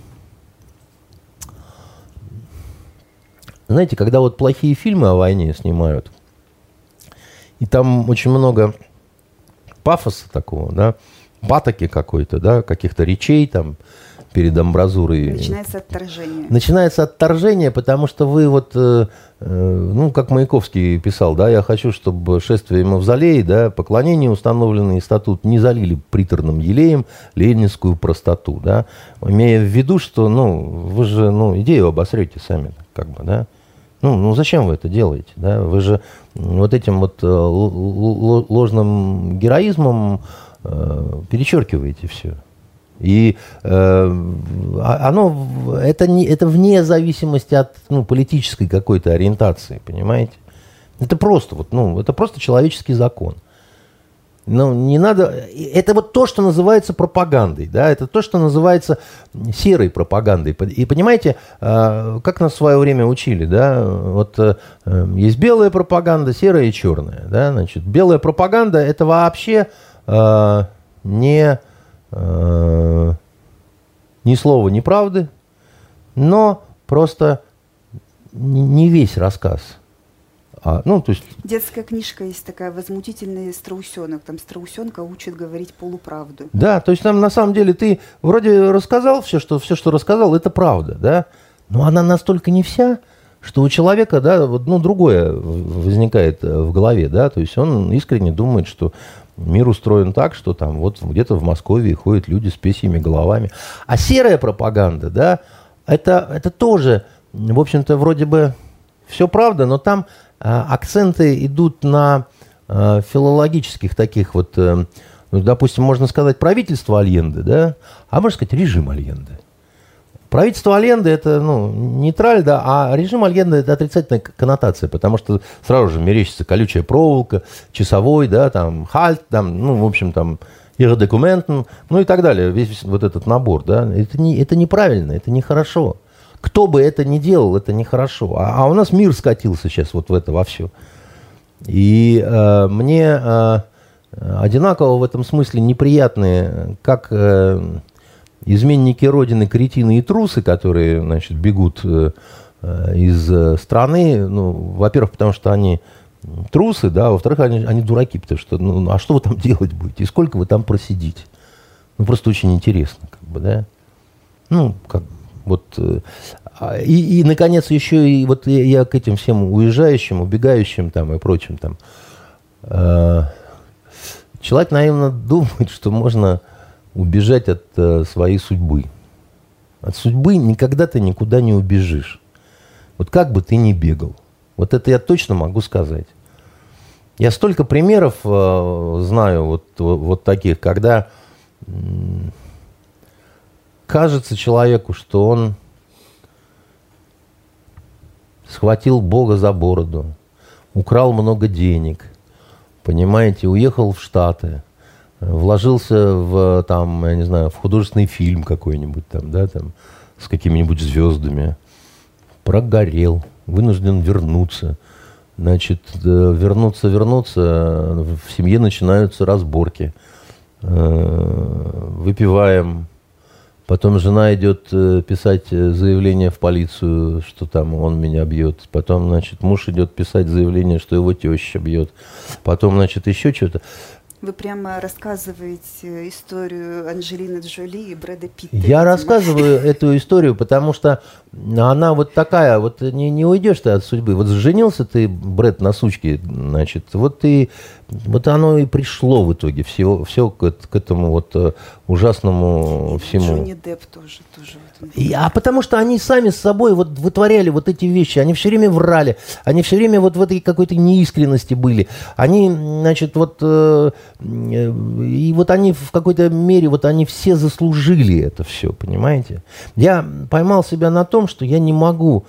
знаете, когда вот плохие фильмы о войне снимают, и там очень много пафоса такого, да, патоки какой-то, да, каких-то речей там, перед амбразурой. Начинается отторжение. Начинается отторжение, потому что вы вот, э, э, ну, как Маяковский писал, да, я хочу, чтобы шествие мавзолей, да, поклонение, установленный статут, не залили приторным елеем ленинскую простоту, да, имея в виду, что, ну, вы же, ну, идею обосрете сами, как бы, да. Ну, ну зачем вы это делаете? Да? Вы же вот этим вот э, ложным героизмом перечеркиваете все. И э, а, оно это, не, это вне зависимости от ну, политической какой-то ориентации, понимаете? Это просто вот, ну, это просто человеческий закон. Ну, не надо... Это вот то, что называется пропагандой, да, это то, что называется серой пропагандой. И понимаете, э, как нас в свое время учили, да, вот э, есть белая пропаганда, серая и черная, да, значит, белая пропаганда это вообще э, ни слова, ни правды, но просто не весь рассказ. А, ну, то есть... Детская книжка есть такая возмутительная страусенок. Там страусенка учит говорить полуправду. Да, то есть там на самом деле ты вроде рассказал все, что, все, что рассказал, это правда, да? Но она настолько не вся, что у человека, да, вот, ну, другое возникает э, в голове, да, то есть он искренне думает, что мир устроен так, что там вот где-то в Москве ходят люди с песьями головами. А серая пропаганда, да, это, это тоже, в общем-то, вроде бы все правда, но там а, акценты идут на а, филологических таких вот, э, ну, допустим, можно сказать правительство Альенды, да, а можно сказать режим Альенды. Правительство Альенды это ну, нейтраль, да, а режим Альенды это отрицательная коннотация, потому что сразу же мерещится колючая проволока, часовой, да, там, хальт, там, ну, в общем, там, иродокументен, ну и так далее, весь вот этот набор, да, это, не, это неправильно, это нехорошо. Кто бы это ни делал, это нехорошо. А, а у нас мир скатился сейчас вот в это во все. И э, мне э, одинаково в этом смысле неприятные, как э, изменники Родины, кретины и трусы, которые, значит, бегут э, э из э, страны, ну, во-первых, потому что они трусы, да, во-вторых, они, они дураки, потому что, ну, а что вы там [LAUGHS] делать будете, и сколько вы там просидите? Ну, просто очень интересно, как бы, да. Ну, как вот, а, и, и, наконец, еще и вот я, к этим всем уезжающим, убегающим там и прочим там. Э, человек наивно думает, что можно убежать от э, своей судьбы. От судьбы никогда ты никуда не убежишь. Вот как бы ты ни бегал. Вот это я точно могу сказать. Я столько примеров э, знаю вот, вот таких, когда кажется человеку, что он схватил Бога за бороду, украл много денег, понимаете, уехал в Штаты, вложился в, там, я не знаю, в художественный фильм какой-нибудь там, да, там, с какими-нибудь звездами, прогорел, вынужден вернуться. Значит, э, вернуться, вернуться, в семье начинаются разборки. Э, выпиваем, Потом жена идет э, писать заявление в полицию, что там он меня бьет. Потом, значит, муж идет писать заявление, что его теща бьет. Потом, значит, еще что-то. Вы прямо рассказываете историю Анджелины Джоли и Брэда Питта. Я видимо. рассказываю [LAUGHS] эту историю, потому что она вот такая, вот не, не уйдешь ты от судьбы. Вот женился ты, Брэд, на сучке, значит, вот ты вот оно и пришло в итоге, все, все к, к этому вот э, ужасному и всему. Джонни Депп тоже, тоже и, а потому что они сами с собой вот вытворяли вот эти вещи, они все время врали, они все время вот в этой какой-то неискренности были. Они, значит, вот, э, э, и вот они в какой-то мере, вот они все заслужили это все, понимаете? Я поймал себя на том, что я не могу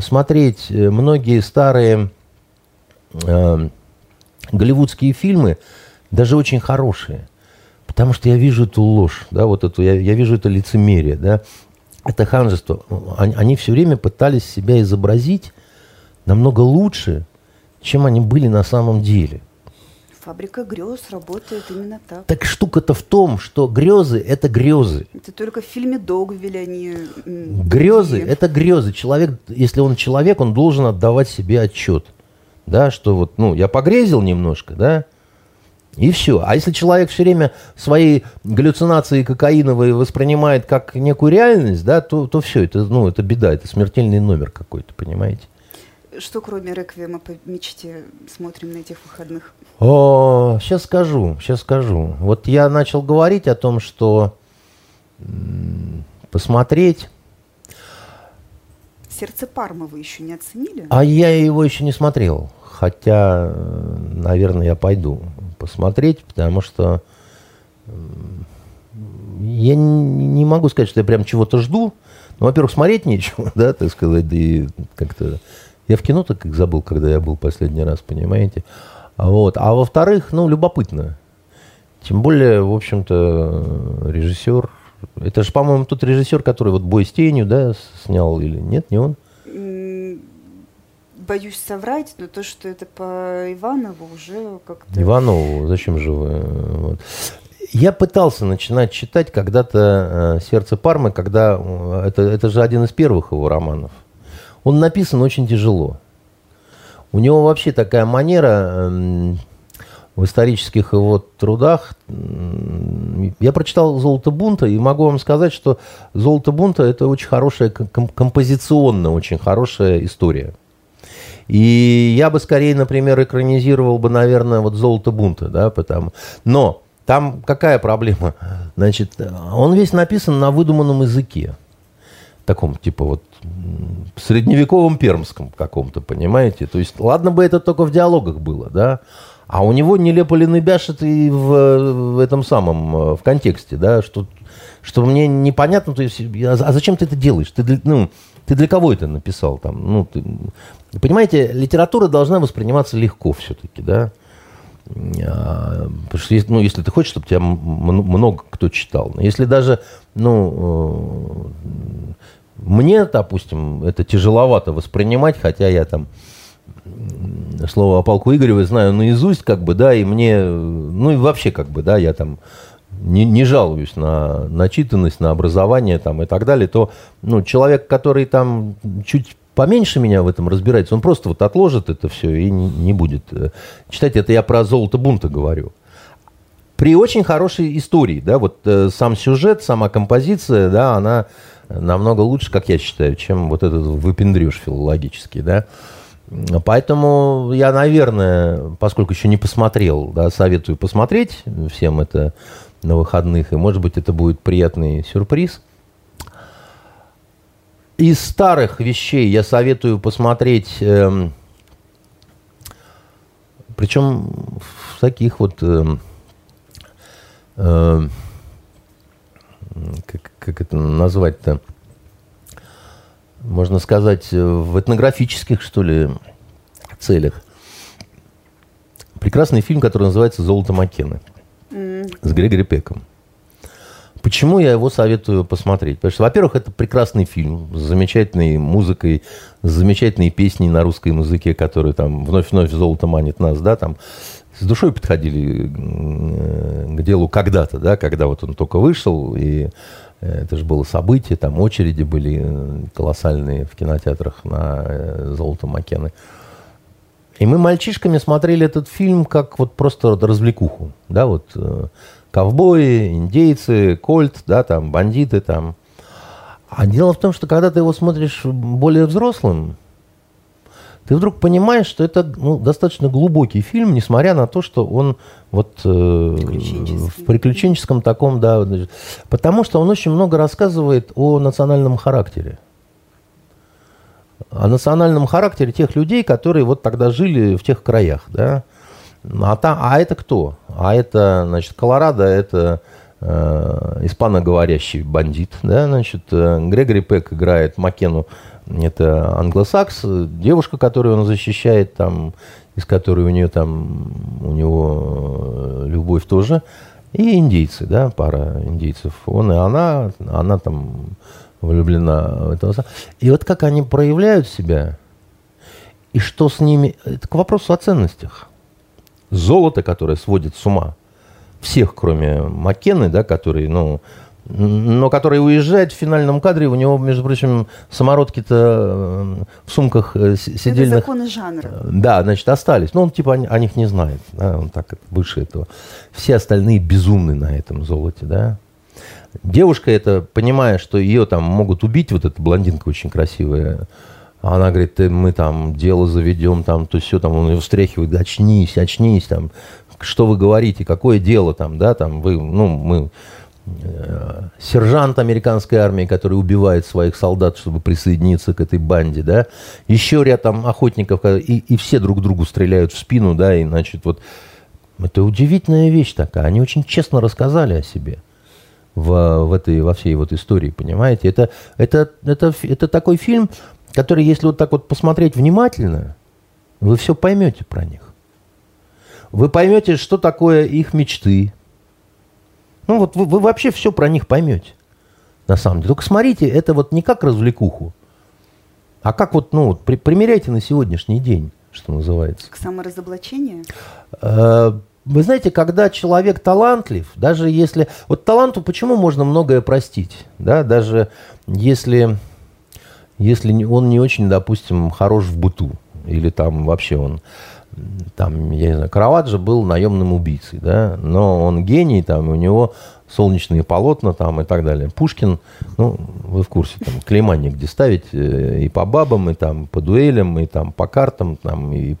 смотреть э, многие старые... Э, голливудские фильмы, даже очень хорошие, потому что я вижу эту ложь, да, вот эту, я, я вижу это лицемерие, да, это ханжество. Они, они все время пытались себя изобразить намного лучше, чем они были на самом деле. Фабрика грез работает именно так. Так штука-то в том, что грезы – это грезы. Это только в фильме Догвиль они… Грезы – это грезы. Человек, если он человек, он должен отдавать себе отчет – да, что вот, ну, я погрезил немножко, да, и все. А если человек все время свои галлюцинации кокаиновые воспринимает как некую реальность, да, то, то все, это, ну, это беда, это смертельный номер какой-то, понимаете? Что кроме реквиема по мечте смотрим на этих выходных? О, сейчас скажу, сейчас скажу. Вот я начал говорить о том, что посмотреть «Сердце Пармы» вы еще не оценили? А я его еще не смотрел. Хотя, наверное, я пойду посмотреть, потому что я не могу сказать, что я прям чего-то жду. Ну, во-первых, смотреть нечего, [LAUGHS] да, так сказать, да и как-то... Я в кино так как забыл, когда я был последний раз, понимаете. Вот. А во-вторых, ну, любопытно. Тем более, в общем-то, режиссер... Это же, по-моему, тот режиссер, который вот «Бой с тенью», да, снял или нет, не он? Боюсь соврать, но то, что это по Иванову, уже как-то... Иванову? Зачем же вы... Вот. Я пытался начинать читать когда-то э, «Сердце Пармы», когда... Э, это, это же один из первых его романов. Он написан очень тяжело. У него вообще такая манера эм, в исторических его трудах. Я прочитал «Золото бунта» и могу вам сказать, что «Золото бунта» — это очень хорошая, композиционно очень хорошая история. И я бы скорее, например, экранизировал бы, наверное, вот «Золото бунта», да, потому... Но там какая проблема? Значит, он весь написан на выдуманном языке. Таком, типа, вот, средневековом пермском каком-то, понимаете? То есть, ладно бы это только в диалогах было, да? А у него нелепо ли бяшет и в, в этом самом, э, в контексте, да, что, что мне непонятно, то есть, а зачем ты это делаешь? Ты, ну, ты для кого это написал там? Ну, ты, понимаете, литература должна восприниматься легко все-таки, да? А, потому что, ну, если ты хочешь, чтобы тебя много кто читал. Если даже, ну, э, мне, допустим, это тяжеловато воспринимать, хотя я там слово о полку Игоревой знаю наизусть, как бы, да, и мне, ну и вообще, как бы, да, я там не, не жалуюсь на начитанность, на образование там и так далее, то, ну, человек, который там чуть поменьше меня в этом разбирается, он просто вот отложит это все и не, не будет э, читать. Это я про золото бунта говорю. При очень хорошей истории, да, вот э, сам сюжет, сама композиция, да, она намного лучше, как я считаю, чем вот этот выпендреж филологический, да. Поэтому я, наверное, поскольку еще не посмотрел, да, советую посмотреть всем это на выходных, и, может быть, это будет приятный сюрприз. Из старых вещей я советую посмотреть, э, эм, причем в таких вот, э, э, как, как это назвать-то, можно сказать, в этнографических, что ли, целях. Прекрасный фильм, который называется «Золото Маккены» с Грегори Пеком. Почему я его советую посмотреть? Потому что, во-первых, это прекрасный фильм с замечательной музыкой, с замечательной песней на русском языке, которые там вновь-вновь золото манит нас, да, там с душой подходили к делу когда-то, да, когда вот он только вышел, и это же было событие, там очереди были колоссальные в кинотеатрах на э, «Золото Макены». И мы мальчишками смотрели этот фильм как вот просто развлекуху, да, вот э, ковбои, индейцы, кольт, да, там, бандиты там. А дело в том, что когда ты его смотришь более взрослым, ты вдруг понимаешь, что это ну, достаточно глубокий фильм, несмотря на то, что он вот э, в приключенческом таком, да, потому что он очень много рассказывает о национальном характере о национальном характере тех людей, которые вот тогда жили в тех краях, да. А, там, а это кто? А это, значит, Колорадо, это э, испаноговорящий бандит, да, значит, э, Грегори Пек играет Макену, это англосакс, девушка, которую он защищает, там, из которой у нее там, у него э, любовь тоже, и индейцы, да, пара индейцев, он и она, она там влюблена в этого. И вот как они проявляют себя, и что с ними... Это к вопросу о ценностях. Золото, которое сводит с ума всех, кроме Маккены, да, который, ну, но который уезжает в финальном кадре, у него, между прочим, самородки-то э, в сумках э, сидельных... Это законы жанра. Да, значит, остались. Но он типа о, о них не знает. Да, он так выше этого. Все остальные безумны на этом золоте, да. Девушка это, понимая, что ее там могут убить, вот эта блондинка очень красивая, она говорит, мы там дело заведем, там, то все, там, он ее встряхивает, очнись, очнись, там, что вы говорите, какое дело там, да, там, вы, ну, мы э, сержант американской армии, который убивает своих солдат, чтобы присоединиться к этой банде, да, еще ряд там охотников, и, и все друг другу стреляют в спину, да, и, значит, вот это удивительная вещь такая. Они очень честно рассказали о себе в, в этой, во всей вот истории, понимаете? Это, это, это, это такой фильм, который, если вот так вот посмотреть внимательно, вы все поймете про них. Вы поймете, что такое их мечты. Ну вот вы, вы вообще все про них поймете. На самом деле. Только смотрите, это вот не как развлекуху, а как вот, ну, при, примеряйте на сегодняшний день, что называется. К саморазоблачению? Э, вы знаете, когда человек талантлив, даже если... Вот таланту почему можно многое простить? Да, даже если, если он не очень, допустим, хорош в быту. Или там вообще он... Там, я не знаю, Караваджо был наемным убийцей, да, но он гений, там, у него солнечные полотна там и так далее. Пушкин, ну, вы в курсе, там, клейма негде ставить э, и по бабам, и там по дуэлям, и там по картам, там, и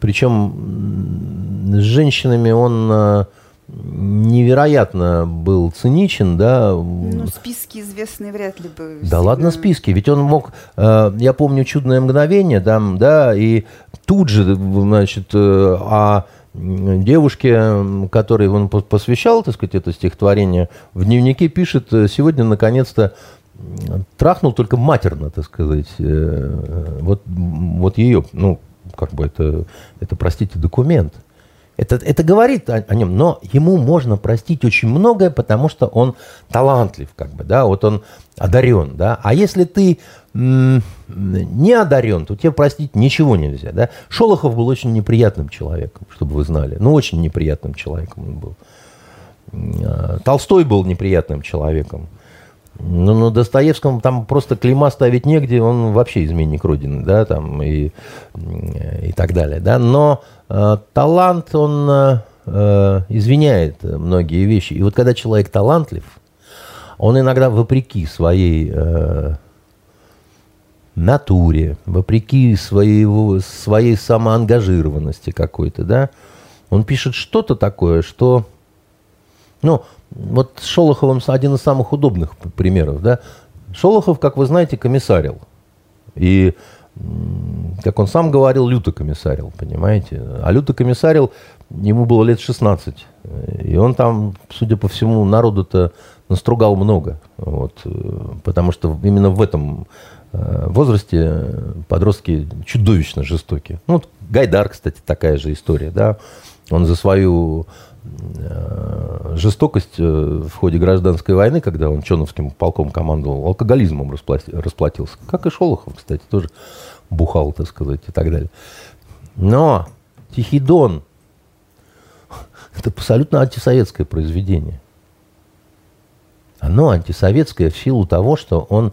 причем с женщинами он э, невероятно был циничен, да. Ну, списки известные вряд ли бы. Да ладно списки, ведь он мог, э, я помню «Чудное мгновение», там, да, и тут же, значит, э, о девушке, которой он посвящал, так сказать, это стихотворение, в дневнике пишет, сегодня, наконец-то, трахнул только матерно, так сказать, вот, вот ее, ну, как бы это, это простите, документ. Это, это говорит о, о нем, но ему можно простить очень многое, потому что он талантлив, как бы, да, вот он одарен, да. А если ты не одарен, то тебе простить ничего нельзя, да. Шолохов был очень неприятным человеком, чтобы вы знали, ну очень неприятным человеком он был. А, Толстой был неприятным человеком. Ну, ну, Достоевскому там просто клейма ставить негде, он вообще изменник Родины, да, там, и, и так далее, да, но э, талант, он э, э, извиняет многие вещи, и вот когда человек талантлив, он иногда вопреки своей э, натуре, вопреки своего, своей самоангажированности какой-то, да, он пишет что-то такое, что, ну, вот с Шолоховым один из самых удобных примеров. Да? Шолохов, как вы знаете, комиссарил. И, как он сам говорил, люто комиссарил, понимаете? А люто комиссарил, ему было лет 16. И он там, судя по всему, народу-то настругал много. Вот, потому что именно в этом э, возрасте подростки чудовищно жестокие. Ну, вот Гайдар, кстати, такая же история, да. Он за свою Э, жестокость э, в ходе гражданской войны, когда он Чоновским полком командовал, алкоголизмом расплатился. Как и Шолохов, кстати, тоже бухал, так сказать, и так далее. Но Тихий Дон – это абсолютно антисоветское произведение. Оно антисоветское в силу того, что он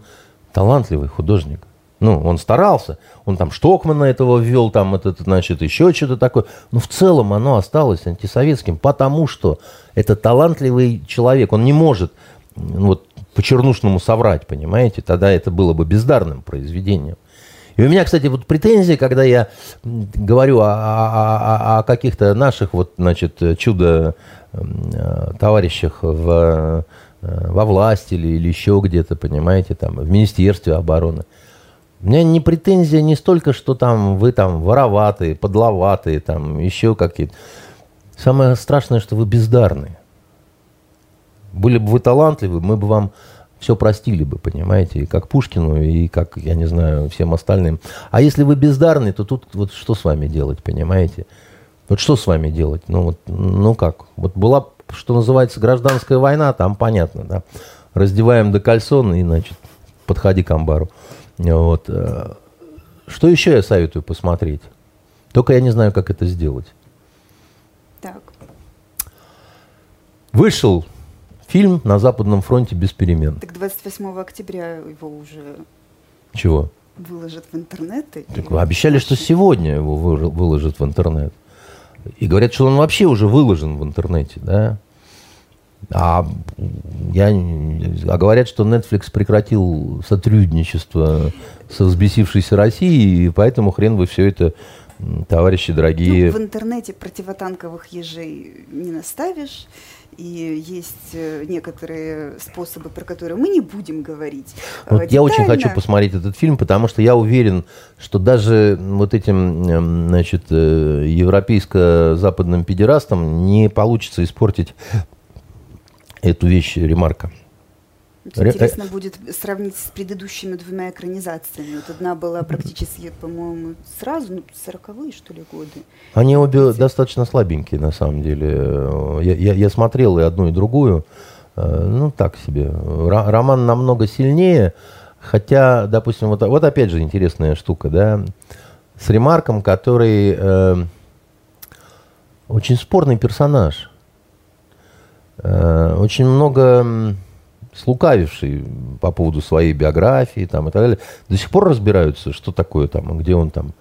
талантливый художник. Ну, он старался, он там Штокмана этого ввел, там этот, значит, еще что-то такое. Но в целом оно осталось антисоветским, потому что это талантливый человек, он не может ну, вот, по-чернушному соврать, понимаете? Тогда это было бы бездарным произведением. И у меня, кстати, вот претензии, когда я говорю о, о, о, о каких-то наших, вот, значит, чудо э, в, э, во власти или, или еще где-то, понимаете, там, в Министерстве обороны – у меня не претензия не столько, что там вы там вороватые, подловатые, там еще какие-то. Самое страшное, что вы бездарные. Были бы вы талантливы, мы бы вам все простили бы, понимаете, и как Пушкину, и как, я не знаю, всем остальным. А если вы бездарны, то тут вот что с вами делать, понимаете? Вот что с вами делать? Ну, вот, ну как? Вот была, что называется, гражданская война, там понятно, да. Раздеваем до кальсон и, значит, подходи к амбару. Вот. Э, что еще я советую посмотреть? Только я не знаю, как это сделать. Так. Вышел фильм «На Западном фронте без перемен». Так 28 октября его уже... Чего? Выложат в интернет. Так вы обещали, что сегодня его выложат в интернет. И говорят, что он вообще уже выложен в интернете, да? А, я, а говорят, что Netflix прекратил сотрудничество со взбесившейся Россией, и поэтому хрен вы все это Товарищи дорогие. Ну, в интернете противотанковых ежей не наставишь. И есть э, некоторые способы, про которые мы не будем говорить. Вот я очень хочу посмотреть этот фильм, потому что я уверен, что даже вот этим эм, значит, э, европейско-западным педерастам не получится испортить эту вещь ремарка. Интересно будет сравнить с предыдущими двумя экранизациями. Вот одна была практически, по-моему, сразу, ну, 40-е, что ли, годы. Они обе Эти... достаточно слабенькие, на самом деле. Я, я, я смотрел и одну, и другую. Э, ну, так себе. Роман намного сильнее, хотя, допустим, вот, вот опять же интересная штука, да, с Ремарком, который э, очень спорный персонаж. Э, очень много слукавивший по поводу своей биографии там, и так далее, до сих пор разбираются, что такое там, где он там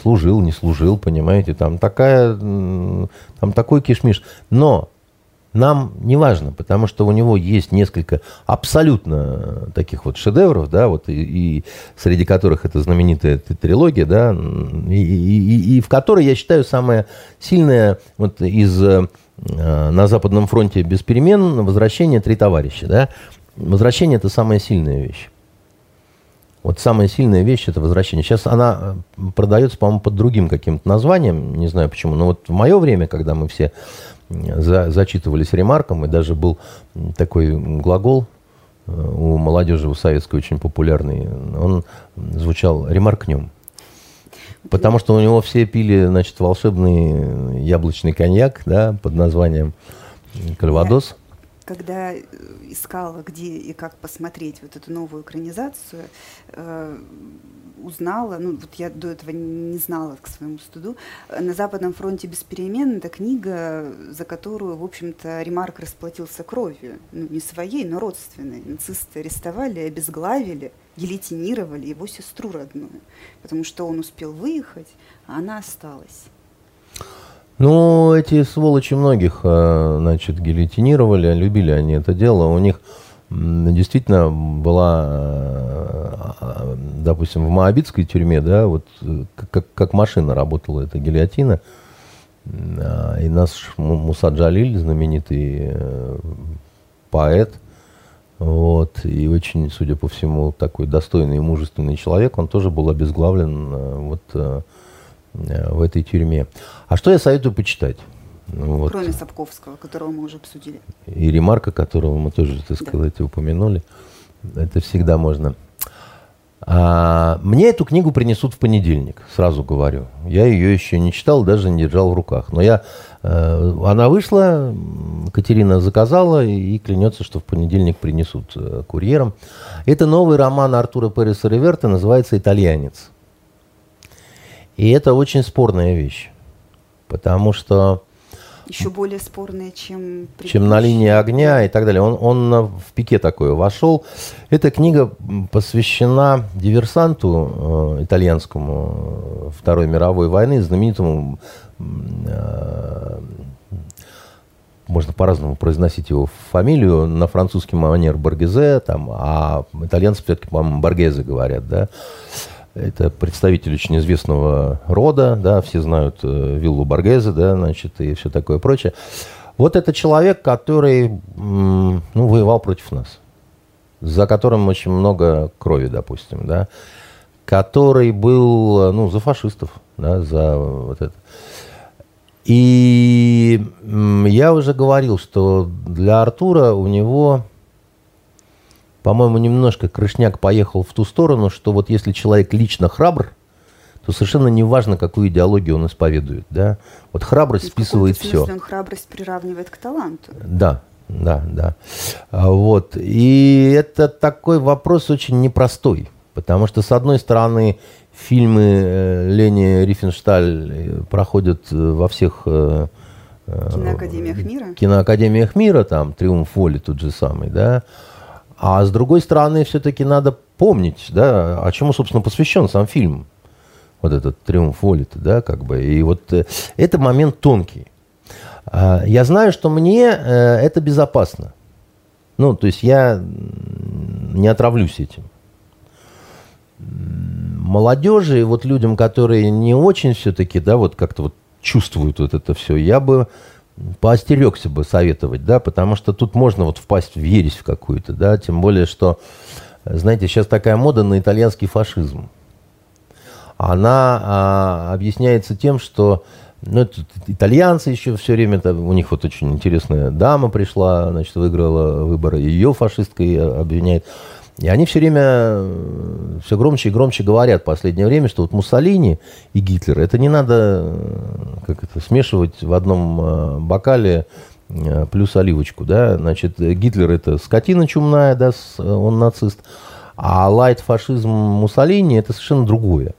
служил, не служил, понимаете, там такая, там такой кишмиш. Но нам не важно, потому что у него есть несколько абсолютно таких вот шедевров, да, вот и, и среди которых это знаменитая трилогия, да, и, и, и в которой я считаю самая сильная вот из э, на Западном фронте без перемен возвращение три товарища, да. Возвращение – это самая сильная вещь. Вот самая сильная вещь – это возвращение. Сейчас она э, продается, по-моему, под другим каким-то названием, не знаю почему. Но вот в мое время, когда мы все за, зачитывались ремарком, и даже был такой глагол э, у молодежи, у советской очень популярный, он звучал «ремаркнем». Потому что у него все пили, значит, волшебный яблочный коньяк, да, под названием Кальвадос когда искала, где и как посмотреть вот эту новую экранизацию, э, узнала, ну вот я до этого не знала к своему студу, «На Западном фронте без перемен» — это книга, за которую, в общем-то, Ремарк расплатился кровью. Ну, не своей, но родственной. Нацисты арестовали, обезглавили, гильотинировали его сестру родную, потому что он успел выехать, а она осталась. Ну, эти сволочи многих, э, значит, гильотинировали, любили они это дело. У них действительно была, э, допустим, в Моабитской тюрьме, да, вот э, как, как машина работала эта гильотина. И наш Муса Джалиль, знаменитый поэт, вот, и очень, судя по всему, такой достойный и мужественный человек, он тоже был обезглавлен вот Э, в этой тюрьме. А что я советую почитать? Ну, вот. Кроме Сапковского, которого мы уже обсудили. И ремарка, которого мы тоже, так сказать, да. упомянули. Это всегда можно. А, мне эту книгу принесут в понедельник, сразу говорю. Я ее еще не читал, даже не держал в руках. Но я, э, она вышла, Катерина заказала и клянется, что в понедельник принесут э, курьером. Это новый роман Артура Переса Реверта, называется «Итальянец». И это очень спорная вещь, потому что... Еще более спорная, чем... Чем на линии огня и так далее. Он, он в пике такое вошел. Эта книга посвящена диверсанту э, итальянскому э, Второй мировой войны, знаменитому э, можно по-разному произносить его фамилию, на французский манер Баргезе, там, а итальянцы все-таки, по-моему, Баргезе говорят, да. Это представитель очень известного рода, да, все знают э, виллу Баргезе, да, значит, и все такое прочее. Вот это человек, который, ну, воевал против нас, за которым очень много крови, допустим, да, который был, ну, за фашистов, да, за вот это. И я уже говорил, что для Артура у него по-моему, немножко крышняк поехал в ту сторону, что вот если человек лично храбр, то совершенно не важно, какую идеологию он исповедует. Да? Вот храбрость и списывает в все. он храбрость приравнивает к таланту. Да, да, да. А вот. И это такой вопрос очень непростой. Потому что, с одной стороны, фильмы э, Лени Рифеншталь э, проходят э, во всех киноакадемиях мира. Киноакадемиях мира, там, Триумф воли тот же самый, да. А с другой стороны, все-таки надо помнить, да, о чему, собственно, посвящен сам фильм. Вот этот триумф воли да, как бы. И вот это момент тонкий. А, я знаю, что мне это безопасно. Ну, то есть я не отравлюсь этим. Молодежи, вот людям, которые не очень все-таки, да, вот как-то вот чувствуют вот это все, я бы поостерегся бы советовать, да, потому что тут можно вот впасть в ересь в какую-то, да, тем более, что, знаете, сейчас такая мода на итальянский фашизм. Она а, объясняется тем, что ну, это итальянцы еще все время, там, у них вот очень интересная дама пришла, значит, выиграла выборы, ее фашисткой обвиняет. И они все время э, все громче и громче говорят в последнее время, что вот Муссолини и Гитлер, это не надо э, как это, смешивать в одном э, бокале плюс оливочку, да, значит, Гитлер это скотина чумная, да, он нацист, а лайт-фашизм Муссолини это совершенно другое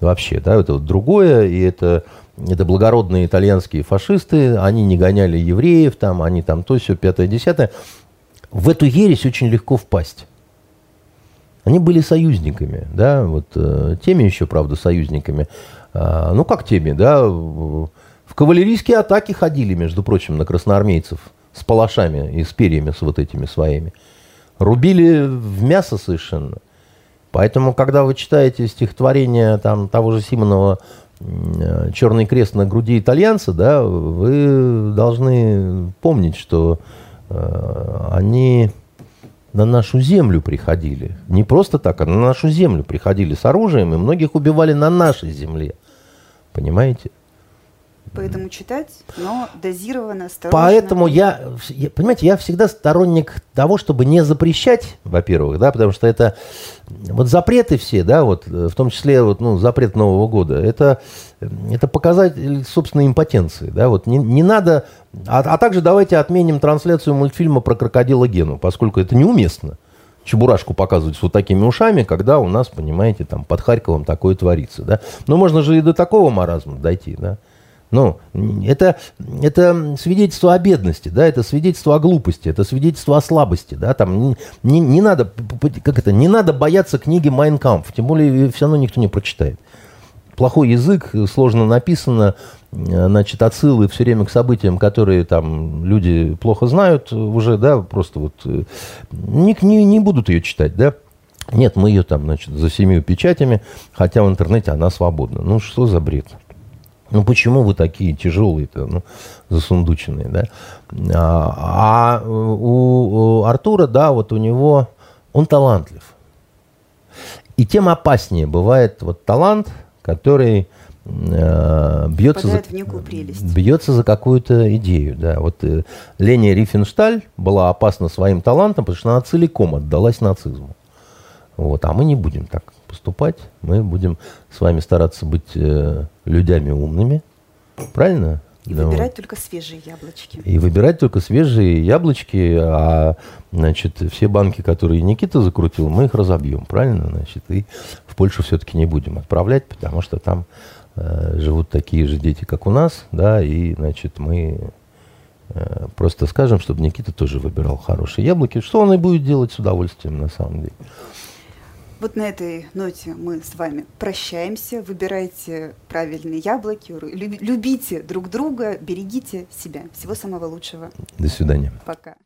вообще, да, это вот другое, и это, это благородные итальянские фашисты, они не гоняли евреев, там, они там то, все, пятое, десятое. В эту ересь очень легко впасть. Они были союзниками, да, вот э, теми еще, правда, союзниками. А, ну, как теми, да, в кавалерийские атаки ходили, между прочим, на красноармейцев с палашами и с перьями с вот этими своими. Рубили в мясо совершенно. Поэтому, когда вы читаете стихотворение там, того же Симонова э, «Черный крест на груди итальянца», да, вы должны помнить, что э, они на нашу землю приходили. Не просто так, а на нашу землю приходили с оружием, и многих убивали на нашей земле. Понимаете? Поэтому читать, но дозированно, осторожно. Поэтому я, понимаете, я всегда сторонник того, чтобы не запрещать, во-первых, да, потому что это вот запреты все, да, вот в том числе вот, ну, запрет Нового года, это, это показатель собственной импотенции, да, вот не, не надо, а, а также давайте отменим трансляцию мультфильма про крокодила Гену, поскольку это неуместно. Чебурашку показывать с вот такими ушами, когда у нас, понимаете, там под Харьковом такое творится, да. Но можно же и до такого маразма дойти, да. Ну, это, это свидетельство о бедности, да, это свидетельство о глупости, это свидетельство о слабости, да, там не, не надо, как это, не надо бояться книги «Майнкамп», тем более все равно никто не прочитает. Плохой язык, сложно написано, значит, отсылы все время к событиям, которые там люди плохо знают уже, да, просто вот э, не, не, не будут ее читать, да. Нет, мы ее там, значит, за семью печатями, хотя в интернете она свободна. Ну, что за бред? Ну почему вы такие тяжелые-то, ну, засундученные, да? А, а у, у Артура, да, вот у него, он талантлив. И тем опаснее бывает вот талант, который э, бьется, за, бьется за какую-то идею. Да. Вот э, Леня Рифеншталь была опасна своим талантом, потому что она целиком отдалась нацизму. Вот, а мы не будем так поступать. Мы будем с вами стараться быть э, людьми умными. Правильно? И да, выбирать только свежие яблочки. И выбирать только свежие яблочки, а значит, все банки, которые Никита закрутил, мы их разобьем, правильно? Значит, и в Польшу все-таки не будем отправлять, потому что там э, живут такие же дети, как у нас, да, и, значит, мы э, просто скажем, чтобы Никита тоже выбирал хорошие яблоки, что он и будет делать с удовольствием, на самом деле. Вот на этой ноте мы с вами прощаемся. Выбирайте правильные яблоки, любите друг друга, берегите себя. Всего самого лучшего. До свидания. Пока.